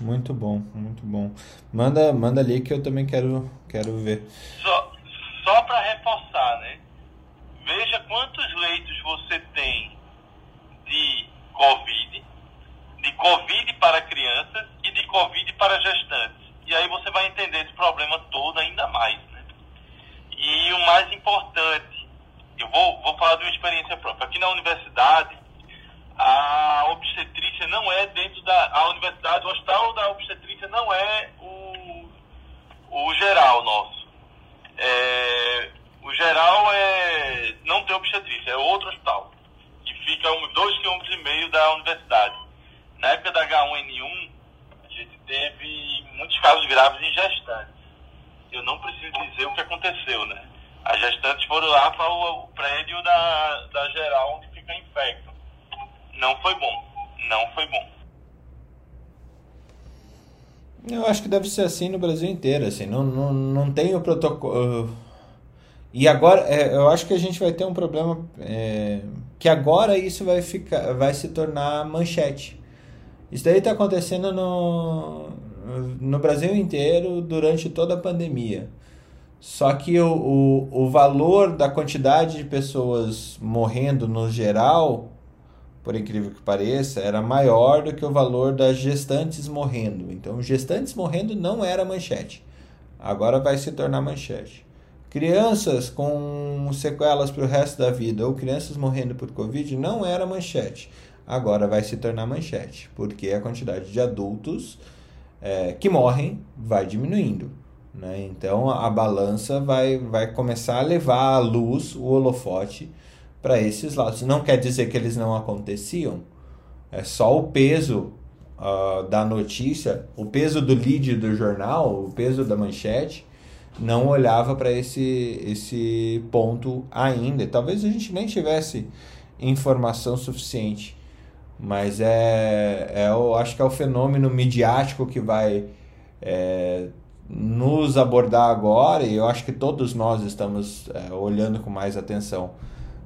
Muito bom, muito bom. Manda, manda ali que eu também quero, quero ver. Só, só para reforçar, né? Veja quantos leitos você tem de Covid, de Covid para crianças e de Covid para gestantes. E aí você vai entender esse problema todo ainda mais, né? E o mais importante, eu vou, vou falar de uma experiência própria. Aqui na universidade, a obstetrícia não é dentro da a universidade, o hospital da obstetrícia não é o, o geral nosso. É, o geral é não tem obstetrícia, é outro hospital, que fica a uns dois quilômetros e meio da universidade. Na época da H1N1, a gente teve muitos casos graves em gestantes. Eu não preciso dizer o que aconteceu, né? As gestantes foram lá para o, prédio da, da geral onde fica infecto não foi bom. Não foi bom. Eu acho que deve ser assim no Brasil inteiro, assim, não, não, não tem o protocolo. E agora, é, eu acho que a gente vai ter um problema é, que agora isso vai ficar, vai se tornar manchete. Isso daí está acontecendo no, no Brasil inteiro durante toda a pandemia. Só que o, o, o valor da quantidade de pessoas morrendo no geral por incrível que pareça, era maior do que o valor das gestantes morrendo. Então, gestantes morrendo não era manchete. Agora vai se tornar manchete. Crianças com sequelas para o resto da vida ou crianças morrendo por Covid não era manchete. Agora vai se tornar manchete, porque a quantidade de adultos é, que morrem vai diminuindo. Né? Então a balança vai, vai começar a levar à luz o holofote para esses lados. Não quer dizer que eles não aconteciam, é só o peso uh, da notícia, o peso do lead do jornal, o peso da manchete, não olhava para esse, esse ponto ainda. Talvez a gente nem tivesse informação suficiente, mas é, é eu acho que é o fenômeno midiático que vai é, nos abordar agora e eu acho que todos nós estamos é, olhando com mais atenção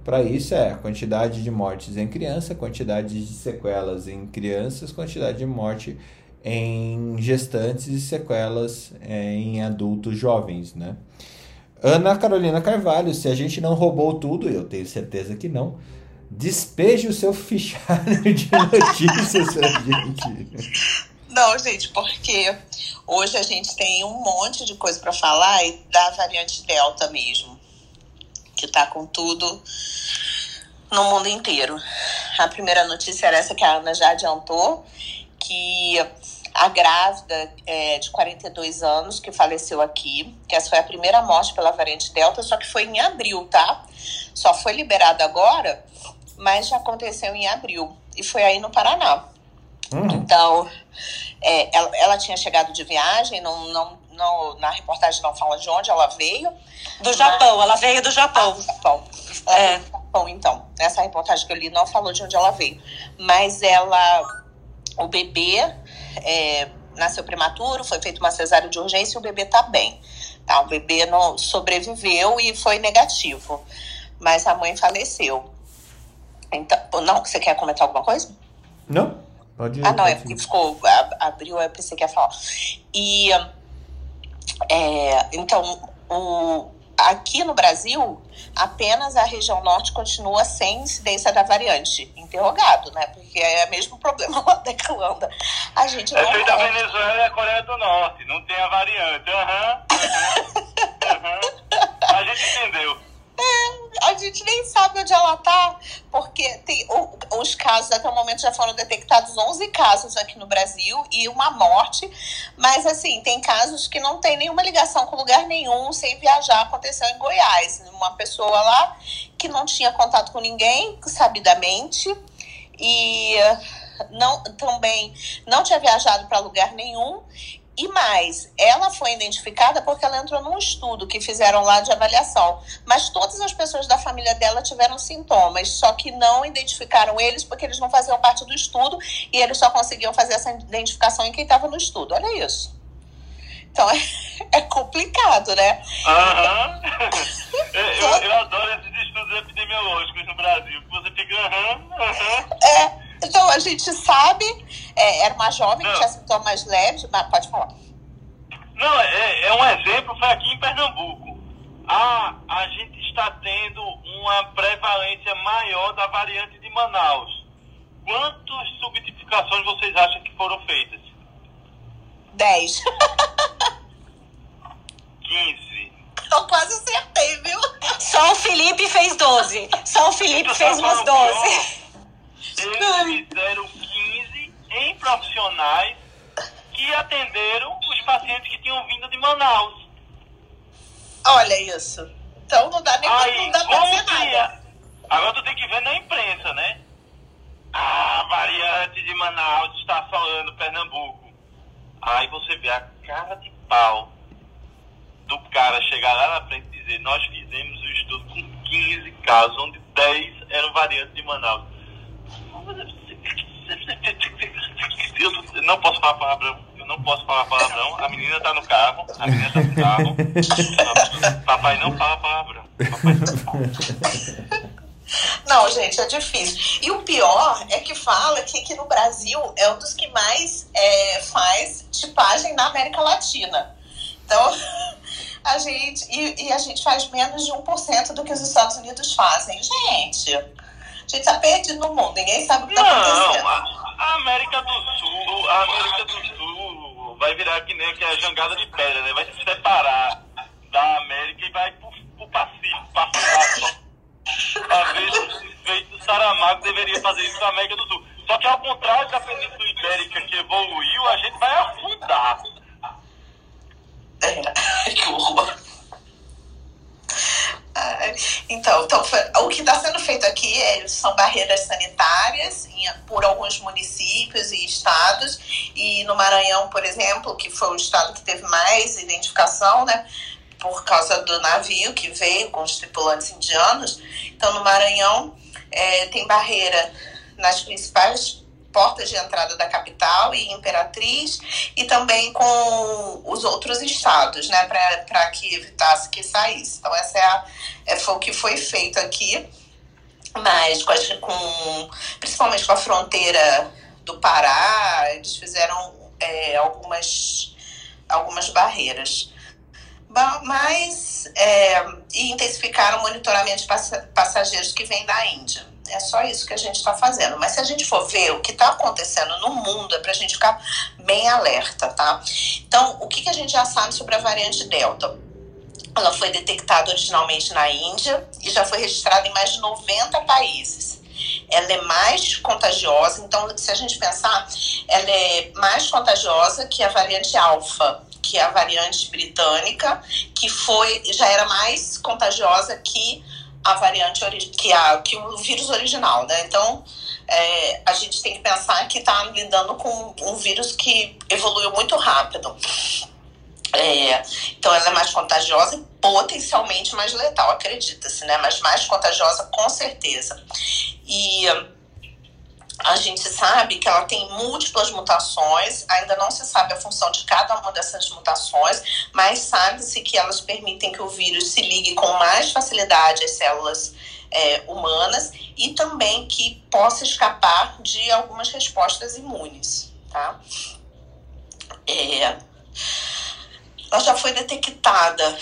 para isso é a quantidade de mortes em criança, quantidade de sequelas em crianças, quantidade de morte em gestantes e sequelas em adultos jovens, né? Ana Carolina Carvalho, se a gente não roubou tudo, eu tenho certeza que não, despeje o seu fichário de [laughs] notícias pra gente. Não, gente, porque hoje a gente tem um monte de coisa para falar e da variante Delta mesmo que está com tudo no mundo inteiro. A primeira notícia era essa que a Ana já adiantou, que a grávida é, de 42 anos que faleceu aqui, que essa foi a primeira morte pela variante Delta, só que foi em abril, tá? Só foi liberada agora, mas já aconteceu em abril. E foi aí no Paraná. Uhum. Então, é, ela, ela, tinha chegado de viagem, não, não, não, na reportagem não fala de onde ela veio. Do Japão, mas... ela veio do Japão. Ah, do Japão. Ela é. do Japão, então. Essa reportagem que eu li não falou de onde ela veio. Mas ela, o bebê é, nasceu prematuro, foi feita uma cesárea de urgência e o bebê tá bem. Tá, o bebê não sobreviveu e foi negativo. Mas a mãe faleceu. Então, não, você quer comentar alguma coisa? Não. Pode ir. Ah, não, é porque ficou. Abriu, eu pensei que ia falar. E. É, então, o, aqui no Brasil, apenas a região norte continua sem incidência da variante. Interrogado, né? Porque é o mesmo problema [laughs] lá da Irlanda. A gente é feita a Venezuela e a Coreia do Norte, não tem a variante. Aham. Uhum, uhum, uhum. [laughs] A gente entendeu. É, a gente nem sabe onde ela tá, porque tem os casos, até o momento já foram detectados 11 casos aqui no Brasil e uma morte, mas assim, tem casos que não tem nenhuma ligação com lugar nenhum, sem viajar, aconteceu em Goiás. Uma pessoa lá que não tinha contato com ninguém, sabidamente, e eh, não, também não tinha viajado para lugar nenhum. E mais, ela foi identificada porque ela entrou num estudo que fizeram lá de avaliação. Mas todas as pessoas da família dela tiveram sintomas, só que não identificaram eles porque eles não faziam parte do estudo e eles só conseguiam fazer essa identificação em quem estava no estudo. Olha isso. Então [laughs] é, é complicado, né? Aham. eu, [laughs] eu, eu adoro esses estudos epidemiológicos no Brasil, você fica aham, aham. É, então a gente sabe, é, era uma jovem que Não. tinha sintomas leves, mas pode falar. Não, é, é um exemplo, foi aqui em Pernambuco. Ah, a gente está tendo uma prevalência maior da variante de Manaus. Quantas subnotificações vocês acham que foram feitas? 10. 15. Eu quase acertei, viu? Só o Felipe fez 12. Só o Felipe fez umas 12. Eles fizeram 15 em profissionais que atenderam os pacientes que tinham vindo de Manaus. Olha isso. Então não dá nem Aí, não dá pra dizer nada. é? Agora tu tem que ver na imprensa, né? A variante de Manaus está assolando Pernambuco. Aí você vê a cara de pau do cara chegar lá na frente e dizer nós fizemos um estudo com 15 casos, onde 10 eram variantes de Manaus. Eu não posso falar palavrão, eu não posso falar palavrão. A menina tá no carro, a menina tá no carro. Papai não fala palavrão. Não gente, é difícil. E o pior é que fala que aqui no Brasil é um dos que mais é, faz tipagem na América Latina. Então, [laughs] a gente. E, e a gente faz menos de 1% do que os Estados Unidos fazem. Gente, a gente tá perdido no mundo, ninguém sabe o que tá acontecendo. Não, a, a América do Sul, a América do Sul vai virar que nem que a jangada de pedra, né? Vai se separar da América e vai pro, pro Pacífico, França. Talvez o feito Saramago deveria fazer isso na América do Sul. Só que ao contrário da Península Ibérica que evoluiu, a gente vai afundar. É, [laughs] que horror. Então, então o que está sendo feito aqui é- são barreiras sanitárias em- por alguns municípios e estados. E no Maranhão, por exemplo, que foi o estado que teve mais identificação, né? Por causa do navio que veio com os tripulantes indianos. Então, no Maranhão, eh, tem barreira nas principais portas de entrada da capital e Imperatriz, e também com os outros estados, né, para que evitasse que saísse. Então, essa é, a, é foi o que foi feito aqui, mas com, com- principalmente com a fronteira do Pará, eles fizeram é, algumas, algumas barreiras. Ba- Mas é, intensificaram o monitoramento de passa- passageiros que vêm da Índia. É só isso que a gente está fazendo. Mas se a gente for ver o que está acontecendo no mundo, é para a gente ficar bem alerta, tá? Então, o que, que a gente já sabe sobre a variante Delta? Ela foi detectada originalmente na Índia e já foi registrada em mais de 90 países. Ela é mais contagiosa, então, se a gente pensar, ela é mais contagiosa que a variante Alfa, que é a variante britânica, que foi já era mais contagiosa que a variante que, a, que o vírus original, né? Então, é, a gente tem que pensar que está lidando com um vírus que evoluiu muito rápido. É, então ela é mais contagiosa e potencialmente mais letal, acredita-se, né? Mas mais contagiosa com certeza. E a gente sabe que ela tem múltiplas mutações, ainda não se sabe a função de cada uma dessas mutações, mas sabe-se que elas permitem que o vírus se ligue com mais facilidade às células é, humanas e também que possa escapar de algumas respostas imunes, tá? É, ela já foi detectada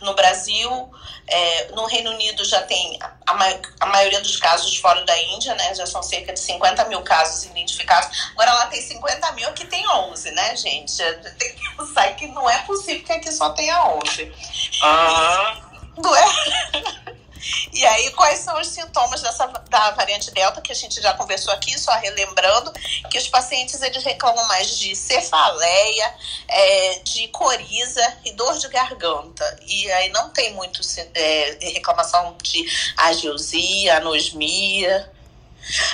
no Brasil, é, no Reino Unido já tem a, ma a, maioria dos casos fora da Índia, né? Já são cerca de 50 mil casos identificados. Agora lá tem 50 mil, aqui tem 11, né, gente? Tem que pensar que não é possível que aqui só tenha 11. Aham. É? E aí, quais são os sintomas dessa, da variante Delta, que a gente já conversou aqui, só relembrando, que os pacientes eles reclamam mais de cefaleia, é, de coriza e dor de garganta. E aí não tem muito é, reclamação de ageusia, anosmia.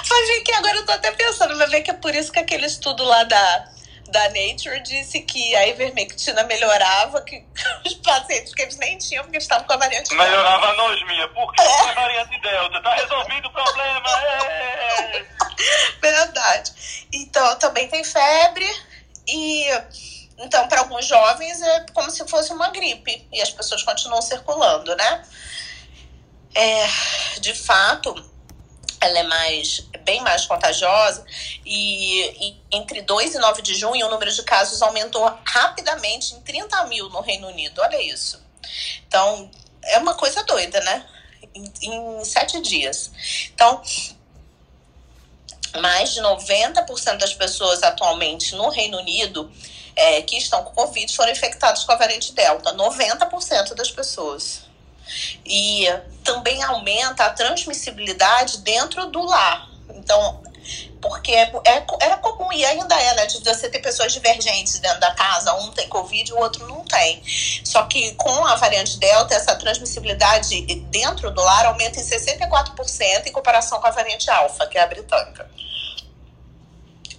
Vai ver que agora eu tô até pensando, vai ver que é por isso que aquele estudo lá da da Nature disse que a ivermectina melhorava, que [laughs] os pacientes que eles nem tinham, porque estavam com a variante Delta. Melhorava a anosmia. Por que é. a variante Delta? Tá resolvido o problema. É. [laughs] Verdade. Então, também tem febre e... Então, para alguns jovens é como se fosse uma gripe e as pessoas continuam circulando, né? É, de fato, ela é mais bem mais contagiosa e, e, entre 2 e 9 de junho o número de casos aumentou rapidamente em 30 mil no Reino Unido. Olha isso. Então, é uma coisa doida, né? Em, em sete dias. Então, mais de 90% das pessoas atualmente no Reino Unido é, que estão com Covid foram infectadas com a variante Delta. 90% das pessoas e também aumenta a transmissibilidade dentro do lar. Então, porque é, é, era comum e ainda é, né, de você ter pessoas divergentes dentro da casa, um tem Covid e o outro não tem. Só que com a variante Delta, essa transmissibilidade dentro do lar aumenta em 64% em comparação com a variante Alfa, que é a britânica.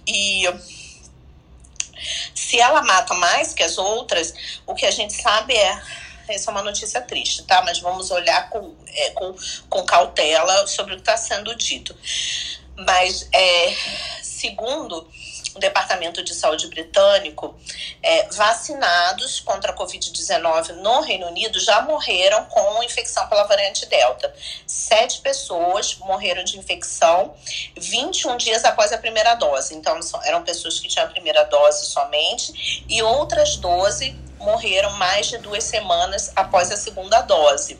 E se ela mata mais que as outras, o que a gente sabe é essa é uma notícia triste, tá? Mas vamos olhar com, é, com, com cautela sobre o que está sendo dito. Mas, é, segundo o Departamento de Saúde britânico, é, vacinados contra a Covid-19 no Reino Unido já morreram com infecção pela variante Delta. Sete pessoas morreram de infecção 21 dias após a primeira dose. Então, eram pessoas que tinham a primeira dose somente, e outras 12 morreram mais de duas semanas após a segunda dose.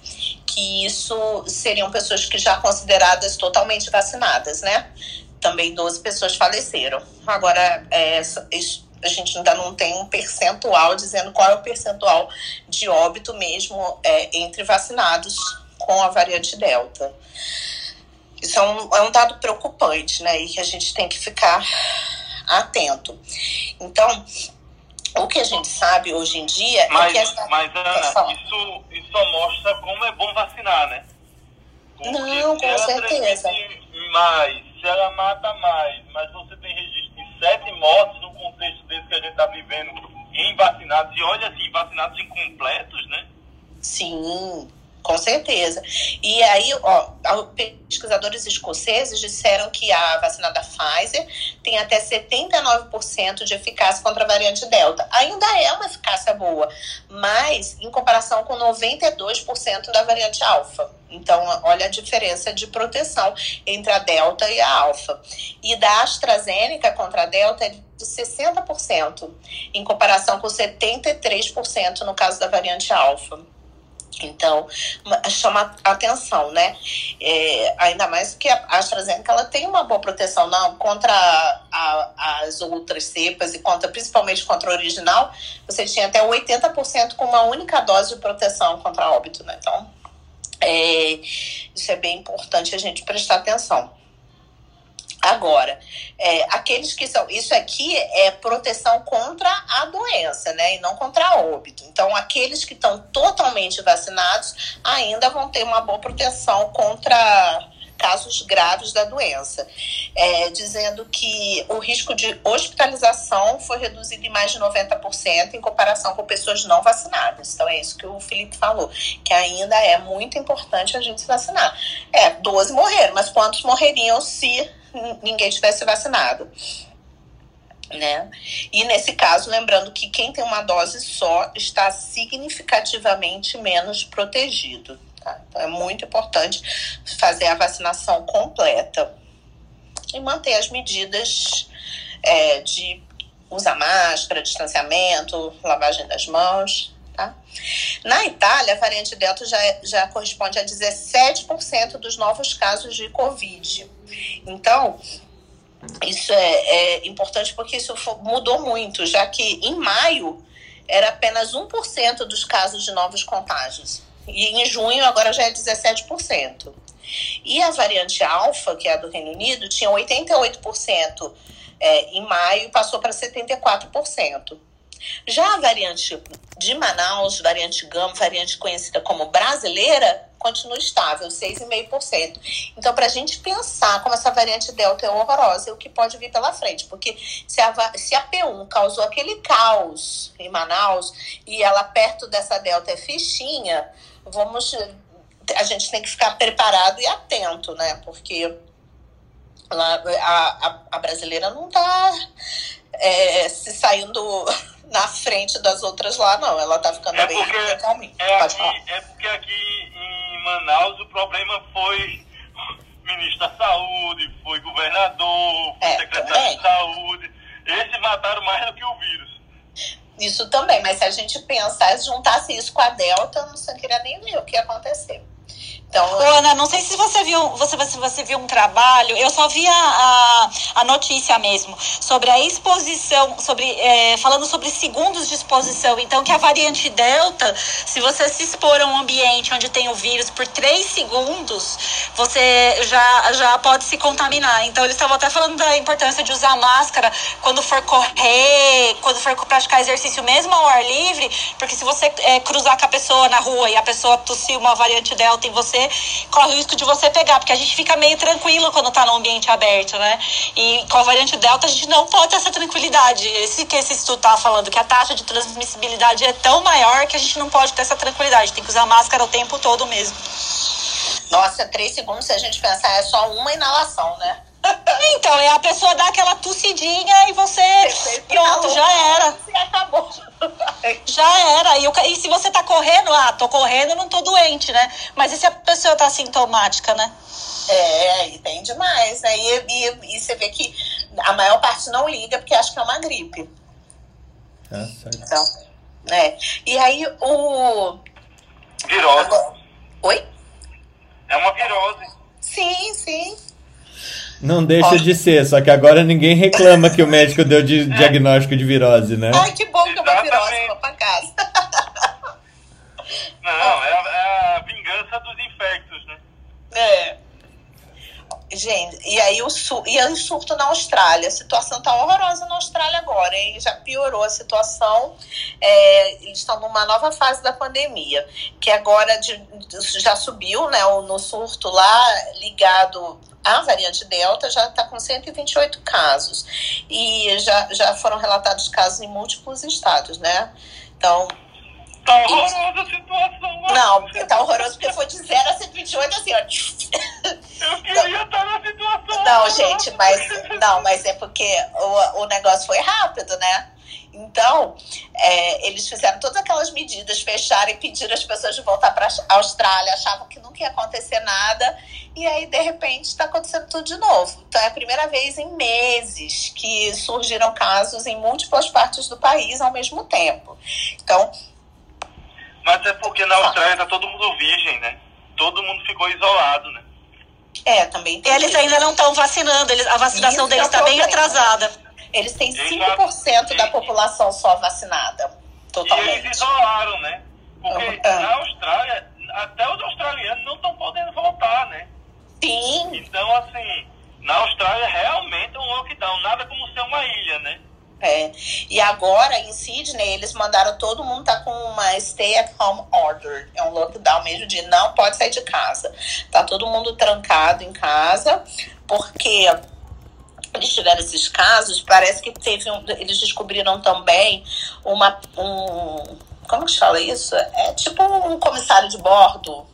Que isso seriam pessoas que já consideradas totalmente vacinadas, né? Também 12 pessoas faleceram. Agora, é, a gente ainda não tem um percentual dizendo qual é o percentual de óbito mesmo é, entre vacinados com a variante Delta. Isso é um, é um dado preocupante, né? E que a gente tem que ficar atento. Então, o que a gente sabe hoje em dia mas, é que essa... Mas, Ana, isso, isso só mostra como é bom vacinar, né? Porque Não, com certeza. Mais, se ela mata mais, mas você tem registro de sete mortes no contexto desse que a gente está vivendo em vacinados, e olha assim, vacinados incompletos, né? Sim, com certeza. E aí, ó, pesquisadores escoceses disseram que a vacina da Pfizer tem até 79% de eficácia contra a variante Delta. Ainda é uma eficácia boa, mas em comparação com 92% da variante Alfa. Então, olha a diferença de proteção entre a Delta e a Alfa. E da AstraZeneca contra a Delta é de 60%, em comparação com 73% no caso da variante Alfa. Então, chama atenção, né? É, ainda mais que a AstraZeneca ela tem uma boa proteção não, contra a, as outras cepas e contra, principalmente contra a original. Você tinha até 80% com uma única dose de proteção contra óbito, né? Então, é, isso é bem importante a gente prestar atenção. Agora, é, aqueles que são. Isso aqui é proteção contra a doença, né? E não contra óbito. Então, aqueles que estão totalmente vacinados ainda vão ter uma boa proteção contra casos graves da doença, é, dizendo que o risco de hospitalização foi reduzido em mais de 90% em comparação com pessoas não vacinadas. Então é isso que o Felipe falou, que ainda é muito importante a gente se vacinar. É, 12 morreram, mas quantos morreriam se [laughs] ninguém tivesse vacinado. Né? E nesse caso, lembrando que quem tem uma dose só está significativamente menos protegido. Tá? Então é muito importante fazer a vacinação completa e manter as medidas é, de usar máscara, distanciamento, lavagem das mãos. Tá? Na Itália, a variante Delta já, já corresponde a 17% dos novos casos de Covid. Então, isso é, é importante porque isso mudou muito, já que em maio era apenas 1% dos casos de novos contágios. E em junho agora já é 17%. E a variante alfa, que é a do Reino Unido, tinha 88% é, em maio e passou para 74%. Já a variante de Manaus, variante Gama, variante conhecida como brasileira, continua estável, 6,5%. Então, para a gente pensar como essa variante Delta é horrorosa, é o que pode vir pela frente. Porque se a, se a P1 causou aquele caos em Manaus e ela perto dessa Delta é fichinha, vamos. A gente tem que ficar preparado e atento, né? Porque lá, a, a, a brasileira não está é, se saindo [laughs] na frente das outras lá, não. Ela tá ficando É bem porque, é, aqui, é porque aqui em Manaus o problema foi [laughs] ministro da Saúde, foi governador, foi É, secretário também. de saúde. Esses mataram mais do que o vírus. Isso também, mas se a gente pensar, se juntasse isso com a Delta, eu não queria nem ver o que ia acontecer. Então, Ana, não sei se você viu, você, você, você viu um trabalho, eu só vi a, a, a notícia mesmo, sobre a exposição, sobre, é, falando sobre segundos de exposição. Então, que a variante Delta, se você se expor a um ambiente onde tem o vírus por três segundos, você já, já pode se contaminar. Então, eles estavam até falando da importância de usar máscara quando for correr, quando for praticar exercício mesmo ao ar livre, porque se você é, cruzar com a pessoa na rua e a pessoa tossir uma variante Delta em você, corre o risco de você pegar, porque a gente fica meio tranquilo quando tá no ambiente aberto, né? E com a variante Delta a gente não pode ter essa tranquilidade. Esse que esse estudo tá falando, que a taxa de transmissibilidade é tão maior que a gente não pode ter essa tranquilidade. Tem que usar máscara o tempo todo mesmo. nossa, três segundos, se a gente pensar, é só uma inalação, né? Então, é a pessoa dá aquela tossidinha e você. Você Pronto, já era. E acabou. Já era. E, ca- e se você tá correndo, ah, tô correndo, não tô doente, né? Mas e se a pessoa tá sintomática, né? É, e tem demais, né? E, e, e você vê que a maior parte não liga porque acha que é uma gripe. Tá certo. Então, é. E aí o. Virose. Agora- Oi? É uma virose. Sim, sim. Não deixa de ser, só que agora ninguém reclama que o médico deu de diagnóstico de virose, né? Ai, que bom que eu vou virose, vou pra casa. Não, é a, é a vingança dos infectos, né? É. Gente, e aí o, su e aí o surto na Austrália. A situação tá horrorosa na Austrália agora, hein? Já piorou a situação. É, eles estão numa nova fase da pandemia, que agora de- já subiu, né? o- No surto lá, ligado à variante Delta, já está com 128 casos. E já, já foram relatados casos em múltiplos estados, né? Então, Tá horrorosa a situação. não, tá horroroso porque foi de 0 a 128, assim, ó. Eu queria estar na situação. Não, gente, mas [laughs] não, mas é porque o, o negócio foi rápido, né? Então, é, eles fizeram todas aquelas medidas, fecharam e pediram as pessoas de voltar para a Austrália, achavam que nunca ia acontecer nada, e aí, de repente, está acontecendo tudo de novo. Então, é a primeira vez em meses que surgiram casos em múltiplas partes do país ao mesmo tempo. Então, Mas é porque na Austrália tá todo mundo virgem, né? Todo mundo ficou isolado, né? é, também tem. Eles ainda não estão vacinando, eles, a vacinação Isso deles é está bem problema. atrasada. Eles têm Exato. 5% da população só vacinada. E Totalmente. eles isolaram, né? Porque Ah. na Austrália, até os australianos não estão podendo voltar, né? Sim, Então, assim, na Austrália realmente é um lockdown, nada como ser uma ilha, né? É. E agora, em Sydney, eles mandaram todo mundo tá com uma stay at home order. É um lockdown mesmo de não pode sair de casa. Tá todo mundo trancado em casa, porque eles tiveram esses casos, parece que teve um, eles descobriram também uma um como que se fala isso? É tipo um comissário de bordo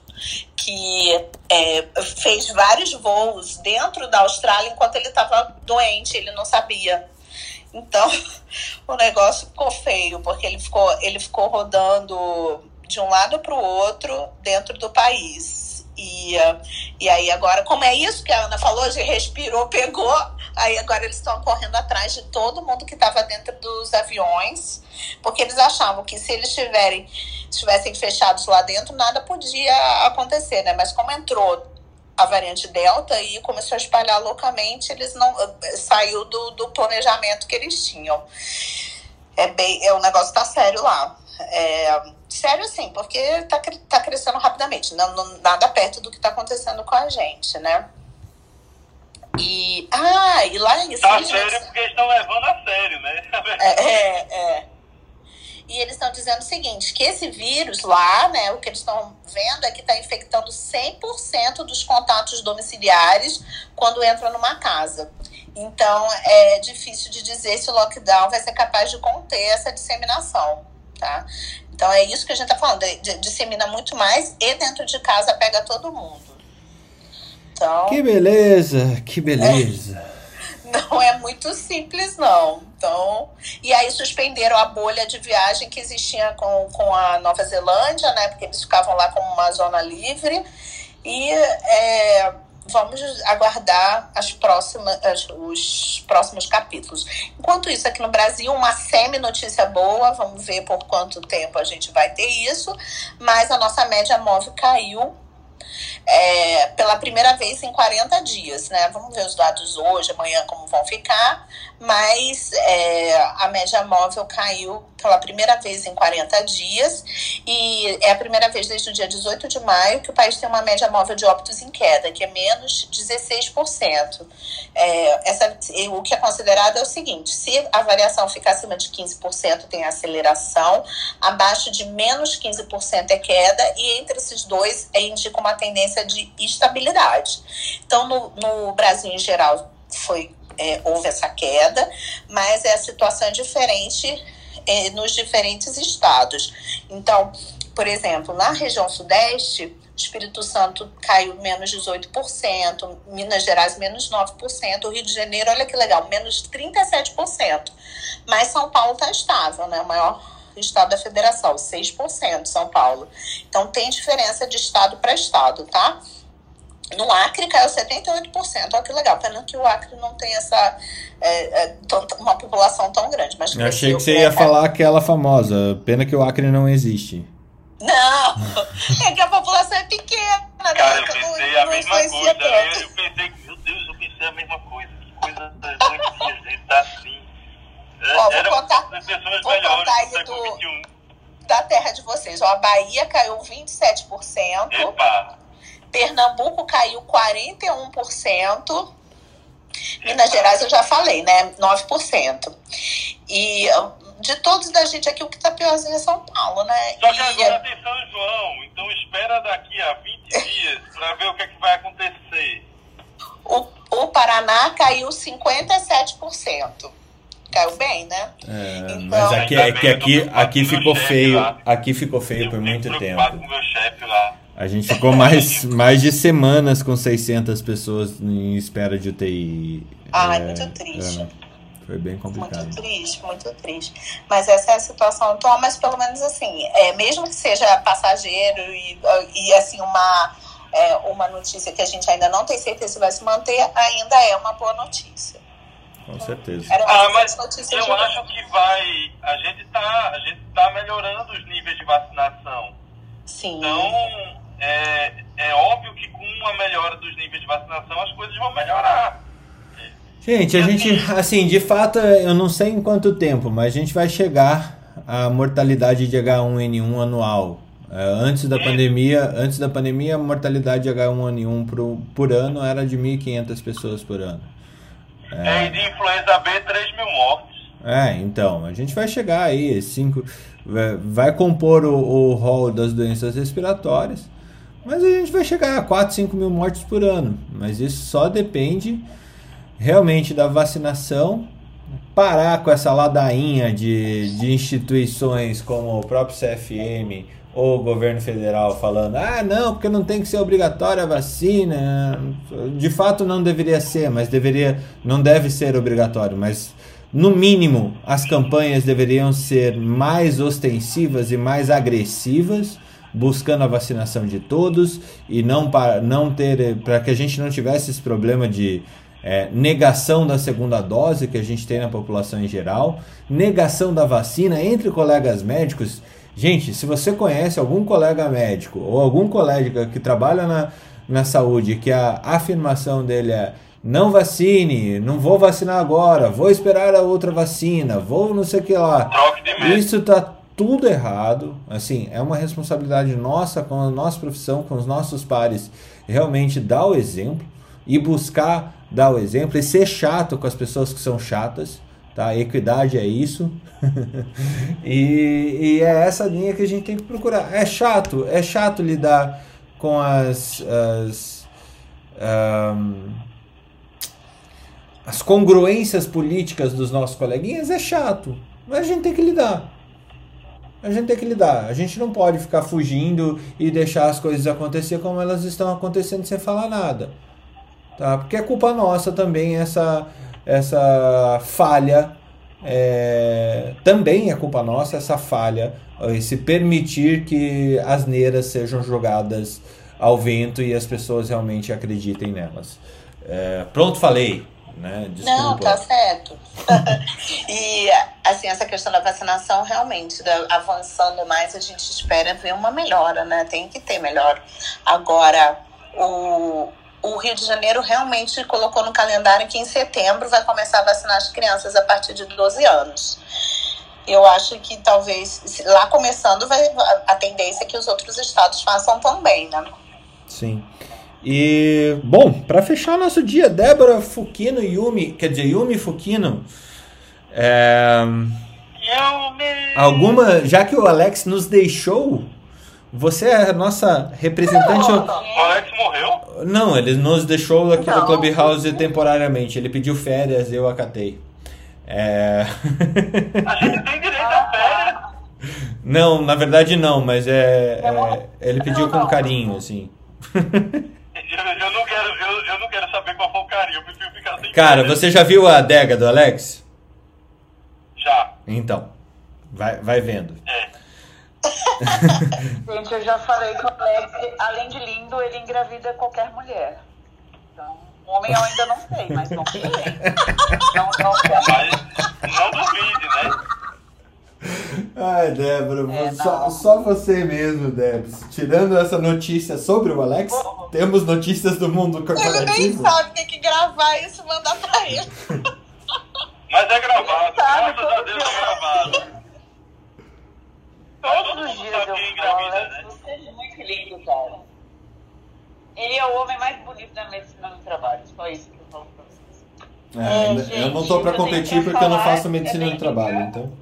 que é, fez vários voos dentro da Austrália enquanto ele estava doente, ele não sabia. Então, [laughs] o negócio ficou feio, porque ele ficou, ele ficou rodando de um lado para o outro dentro do país. E, e aí agora, como é isso que a Ana falou, de respirou, pegou, aí agora eles estão correndo atrás de todo mundo que estava dentro dos aviões, porque eles achavam que se eles tiverem, estivessem fechados lá dentro, nada podia acontecer, né? Mas como entrou a variante Delta e começou a espalhar loucamente, eles não saiu do, do planejamento que eles tinham. É bem, é, o negócio tá sério lá. É, Sério, sim, porque tá, tá crescendo rapidamente, não, não, nada perto do que tá acontecendo com a gente, né? E. Ah, e lá em Tá sério porque eles estão levando a sério, né? [laughs] É, é, é. E eles estão dizendo o seguinte, que esse vírus lá, né, o que eles estão vendo é que está infectando 100% dos contatos domiciliares quando entra numa casa. Então, é difícil de dizer se o lockdown vai ser capaz de conter essa disseminação, tá? Então, é isso que a gente está falando, dissemina muito mais e dentro de casa pega todo mundo. Então, que beleza, que beleza. É [laughs] não é muito simples, não. Então, e aí suspenderam a bolha de viagem que existia com, com a Nova Zelândia, né? Porque eles ficavam lá como uma zona livre. E é, vamos aguardar as próximas, as, os próximos capítulos. Enquanto isso, aqui no Brasil, uma semi-notícia boa, vamos ver por quanto tempo a gente vai ter isso, mas a nossa média móvel caiu é, pela primeira vez em 40 dias, né? Vamos ver os dados hoje, amanhã, como vão ficar, mas é, a média móvel caiu pela primeira vez em 40 dias e é a primeira vez desde o dia 18 de maio que o país tem uma média móvel de óbitos em queda, que é menos 16%. É, essa, o que é considerado é o seguinte: se a variação ficar acima de 15%, tem aceleração, abaixo de menos 15% é queda, e entre esses dois indica uma tendência de estabilidade. Então, no, no Brasil em geral, foi é, houve essa queda, mas é a situação diferente é, nos diferentes estados. Então, por exemplo, na região sudeste, Espírito Santo caiu menos 18%, Minas Gerais menos 9%, o Rio de Janeiro, olha que legal, menos 37%. Mas São Paulo está estável, né? O maior estado da federação, 6% São Paulo. Então tem diferença de estado para estado, tá? No Acre caiu 78%. Olha que legal. Pena que o Acre não tem essa. É, é, uma população tão grande. Mas Eu achei que você ia falar aquela famosa. Pena que o Acre não existe. Não! [laughs] é que a população é pequena, né? Cara, eu pensei não, a mesma coisa. Né? Eu, pensei, meu Deus, eu pensei a mesma coisa. Que coisa doentia, gente. Tá assim. É, Ó, vou contar, vou contar aí do, da terra de vocês. Ó, a Bahia caiu 27%. Epa! Pernambuco caiu 41%. Minas Gerais eu já falei, né? 9%. E de todos da gente aqui, o que tá piorzinho é São Paulo, né? Só que agora e... tem São João, então espera daqui a 20 [laughs] dias para ver o que, é que vai acontecer. O, o Paraná caiu 57%. Caiu bem, né? É, então, mas aqui, é que aqui, aqui ficou feio. Aqui ficou feio por muito tempo. Com meu chefe lá. A gente ficou mais, [laughs] mais de semanas com 600 pessoas em espera de UTI. Ai, é, muito triste. É, foi bem complicado. Muito triste, muito triste. Mas essa é a situação atual, mas pelo menos assim, é, mesmo que seja passageiro e, e assim, uma, é, uma notícia que a gente ainda não tem certeza se vai se manter, ainda é uma boa notícia. Com certeza. ah, mas eu acho que vai. A gente está a gente tá melhorando os níveis de vacinação. Sim. Então, é, é óbvio que com uma melhora dos níveis de vacinação as coisas vão melhorar. Gente, a gente, assim, de fato, eu não sei em quanto tempo, mas a gente vai chegar à mortalidade de H1N1 anual. É, antes da pandemia, antes da pandemia, a mortalidade de H1N1 por, por ano era de 1.500 pessoas por ano. É, e de influenza B, 3 mil mortes. É, então, a gente vai chegar aí, cinco, vai compor o, o rol das doenças respiratórias. Mas a gente vai chegar a 4, 5 mil mortes por ano. Mas isso só depende realmente da vacinação. Parar com essa ladainha de, de instituições como o próprio CFM ou o governo federal falando: ah, não, porque não tem que ser obrigatória a vacina. De fato, não deveria ser, mas deveria, não deve ser obrigatório. Mas no mínimo, as campanhas deveriam ser mais ostensivas e mais agressivas buscando a vacinação de todos e não para não ter para que a gente não tivesse esse problema de é, negação da segunda dose que a gente tem na população em geral, negação da vacina entre colegas médicos. Gente, se você conhece algum colega médico ou algum colega que trabalha na, na saúde que a afirmação dele é não vacine, não vou vacinar agora, vou esperar a outra vacina, vou não sei o que lá. Isso tá tudo errado. Assim, é uma responsabilidade nossa com a nossa profissão, com os nossos pares, realmente dar o exemplo e buscar dar o exemplo e ser chato com as pessoas que são chatas. Tá? Equidade é isso. [laughs] e, e é essa linha que a gente tem que procurar. É chato, é chato lidar com as, as, um, as congruências políticas dos nossos coleguinhas, é chato. Mas a gente tem que lidar. A gente tem que lidar. A gente não pode ficar fugindo e deixar as coisas acontecer como elas estão acontecendo sem falar nada. Tá? Porque é culpa nossa também essa, essa falha. É, também é culpa nossa essa falha, esse permitir que as neiras sejam jogadas ao vento e as pessoas realmente acreditem nelas. É, pronto, falei. Né? Desculpa. Não, tá certo. [laughs] e assim, essa questão da vacinação realmente avançando mais, a gente espera ver uma melhora, né? Tem que ter melhora. Agora, o, o Rio de Janeiro realmente colocou no calendário que em setembro vai começar a vacinar as crianças a partir de 12 anos. Eu acho que talvez lá começando vai a tendência é que os outros estados façam também, né? Sim. E, bom, para fechar nosso dia, Débora Fukino e Yumi, quer dizer, Yumi Fukino. É, Yumi! Alguma, já que o Alex nos deixou, você é a nossa representante. O Alex morreu? Não, ele nos deixou aqui Não. no Clubhouse temporariamente. Ele pediu férias, eu acatei. É... A gente tem direito a férias? [laughs] Não, na verdade não, mas é, é ele pediu com carinho, assim. Eu, não quero, eu, eu, não quero saber qual foi o carinho, eu prefiro ficar sem Cara, você já viu a adega do Alex? Já. Então, vai, vai vendo. É. [laughs] Gente, eu já falei que o Alex, além de lindo, ele engravida qualquer mulher. Então, homem eu ainda não sei, mas não sei. Não, não, mas não duvide, né? Ai, Débora, é, só, só você mesmo, Débora. Tirando essa notícia sobre o Alex, oh. temos notícias do mundo corporativo. Ele nem sabe, tem que gravar isso e mandar pra ele. Mas é gravado, sabe, graças a Deus é gravado. Todos os dias eu falo, né? você é muito lindo, cara. Ele é o homem mais bonito da medicina do trabalho, só isso que eu falo pra vocês. É, é, gente, eu não tô pra competir porque eu não faço medicina do trabalho, então...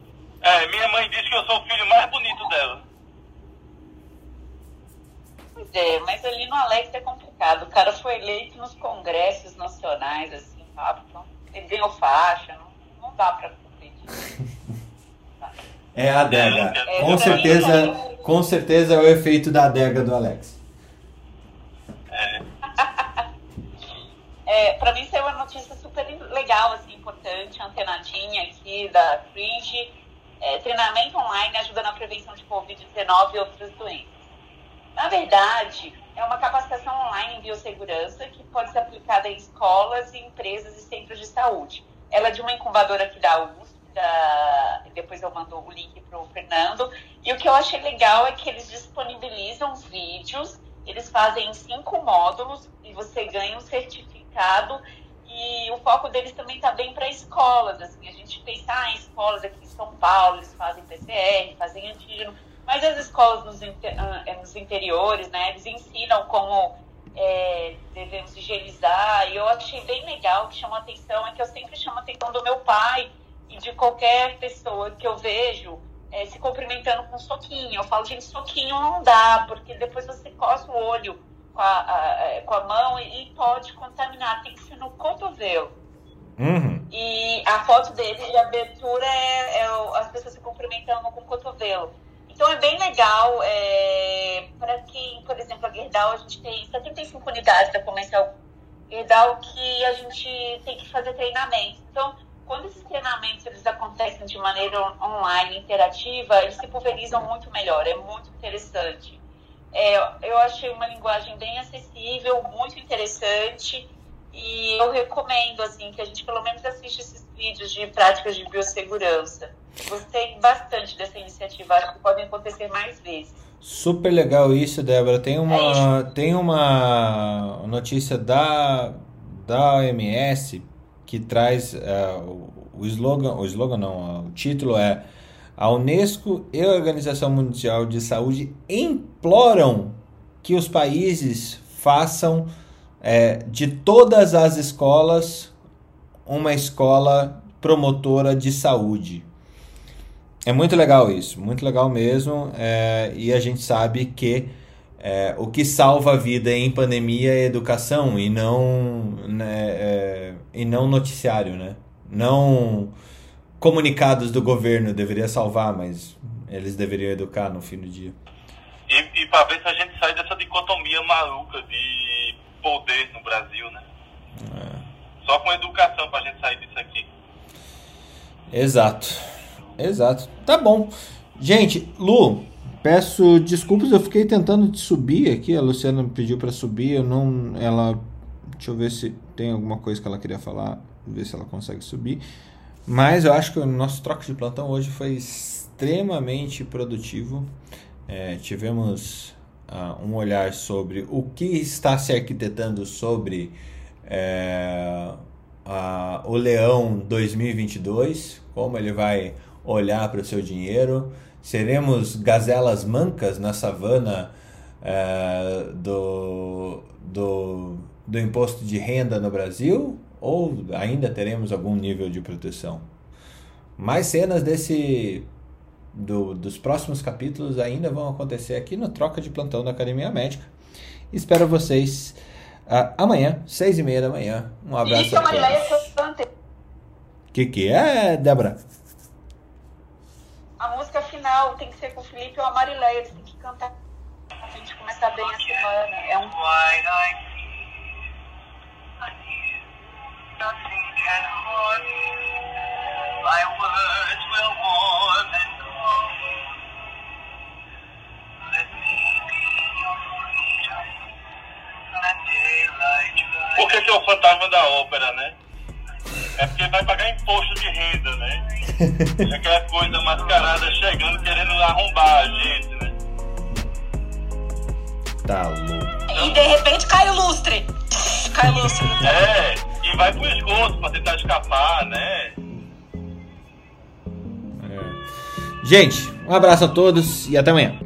É, minha mãe disse que eu sou o filho mais bonito dela. Pois é, mas ali no Alex é complicado. O cara foi eleito nos congressos nacionais, assim, sabe? Então, ele ganhou faixa, não, não dá pra competir. [laughs] É a adega. É, com certeza, com certeza é o efeito da adega do Alex. É. [laughs] é, pra mim isso é uma notícia super legal, assim, importante, antenadinha aqui da Fringe é, treinamento online ajuda na prevenção de Covid-19 e outras doenças. Na verdade, é uma capacitação online em biossegurança que pode ser aplicada em escolas, empresas e centros de saúde. Ela é de uma incubadora aqui da USP, da... depois eu mando o link para o Fernando. E o que eu achei legal é que eles disponibilizam vídeos, eles fazem cinco módulos e você ganha um certificado e o foco deles também está bem para escolas. Assim, a gente pensa ah, em escolas aqui em São Paulo, eles fazem PCR, fazem antígeno, mas as escolas nos, ah, é, nos interiores, né, eles ensinam como é, devemos higienizar. E eu achei bem legal, que chamou atenção, é que eu sempre chamo a atenção do meu pai e de qualquer pessoa que eu vejo é, se cumprimentando com soquinho. Eu falo, gente, soquinho não dá, porque depois você coça o olho com a, a, é, com a mão e pode contaminar. Tem que ser no cotovelo. Uhum. E a foto dele de abertura é, é, as pessoas se cumprimentando com o cotovelo. Então é bem legal. É, para quem, por exemplo, a Gerdau, a gente tem 75 unidades da comercial Gerdau que a gente tem que fazer treinamento. Então, quando esses treinamentos eles acontecem de maneira online, interativa, eles se pulverizam muito melhor. É muito interessante. É, eu achei uma linguagem bem acessível, muito interessante. E eu recomendo, assim, que a gente pelo menos assista esses vídeos de práticas de biossegurança. Gostei bastante dessa iniciativa, acho que podem acontecer mais vezes. Super legal isso, Débora. Tem uma, é tem uma notícia da, da OMS que traz uh, o slogan, o slogan não, o título é A Unesco e a Organização Mundial de Saúde imploram que os países façam é, de todas as escolas uma escola promotora de saúde. É muito legal isso, muito legal mesmo. É, e a gente sabe que é, o que salva a vida em pandemia é educação e não, né, é, e não noticiário, né? Não comunicados do governo deveria salvar, mas eles deveriam educar no fim do dia. E, e para ver se a gente sai dessa dicotomia maluca de poder no Brasil, né? É. Só com educação para a gente sair disso aqui. Exato. Exato. Tá bom. Gente, Lu, peço desculpas, eu fiquei tentando te subir aqui, a Luciana me pediu para subir, eu não ela deixa eu ver se tem alguma coisa que ela queria falar, ver se ela consegue subir. Mas eu acho que o nosso troca de plantão hoje foi extremamente produtivo. É, tivemos uh, um olhar sobre o que está se arquitetando sobre é, o Leão 2022, como ele vai olhar para o seu dinheiro. Seremos gazelas mancas na savana é, do, do, do imposto de renda no Brasil? Ou ainda teremos algum nível de proteção? Mais cenas desse do, dos próximos capítulos ainda vão acontecer aqui no Troca de Plantão da Academia Médica. Espero vocês uh, amanhã, seis e meia da manhã. Um abraço Isso, a todos. O que, que é, Débora? A música final tem que ser com o Felipe ou a Marileia, eles têm que cantar a gente começar bem a semana. É um. Por que, que é o fantasma da ópera, né? É porque vai pagar imposto de renda, né? É aquela coisa mascarada chegando querendo arrombar a gente, né? Tá louco. E de repente cai o lustre. Cai o lustre. [laughs] É, e vai pro esgoto pra tentar escapar, né? É. Gente, um abraço a todos e até amanhã.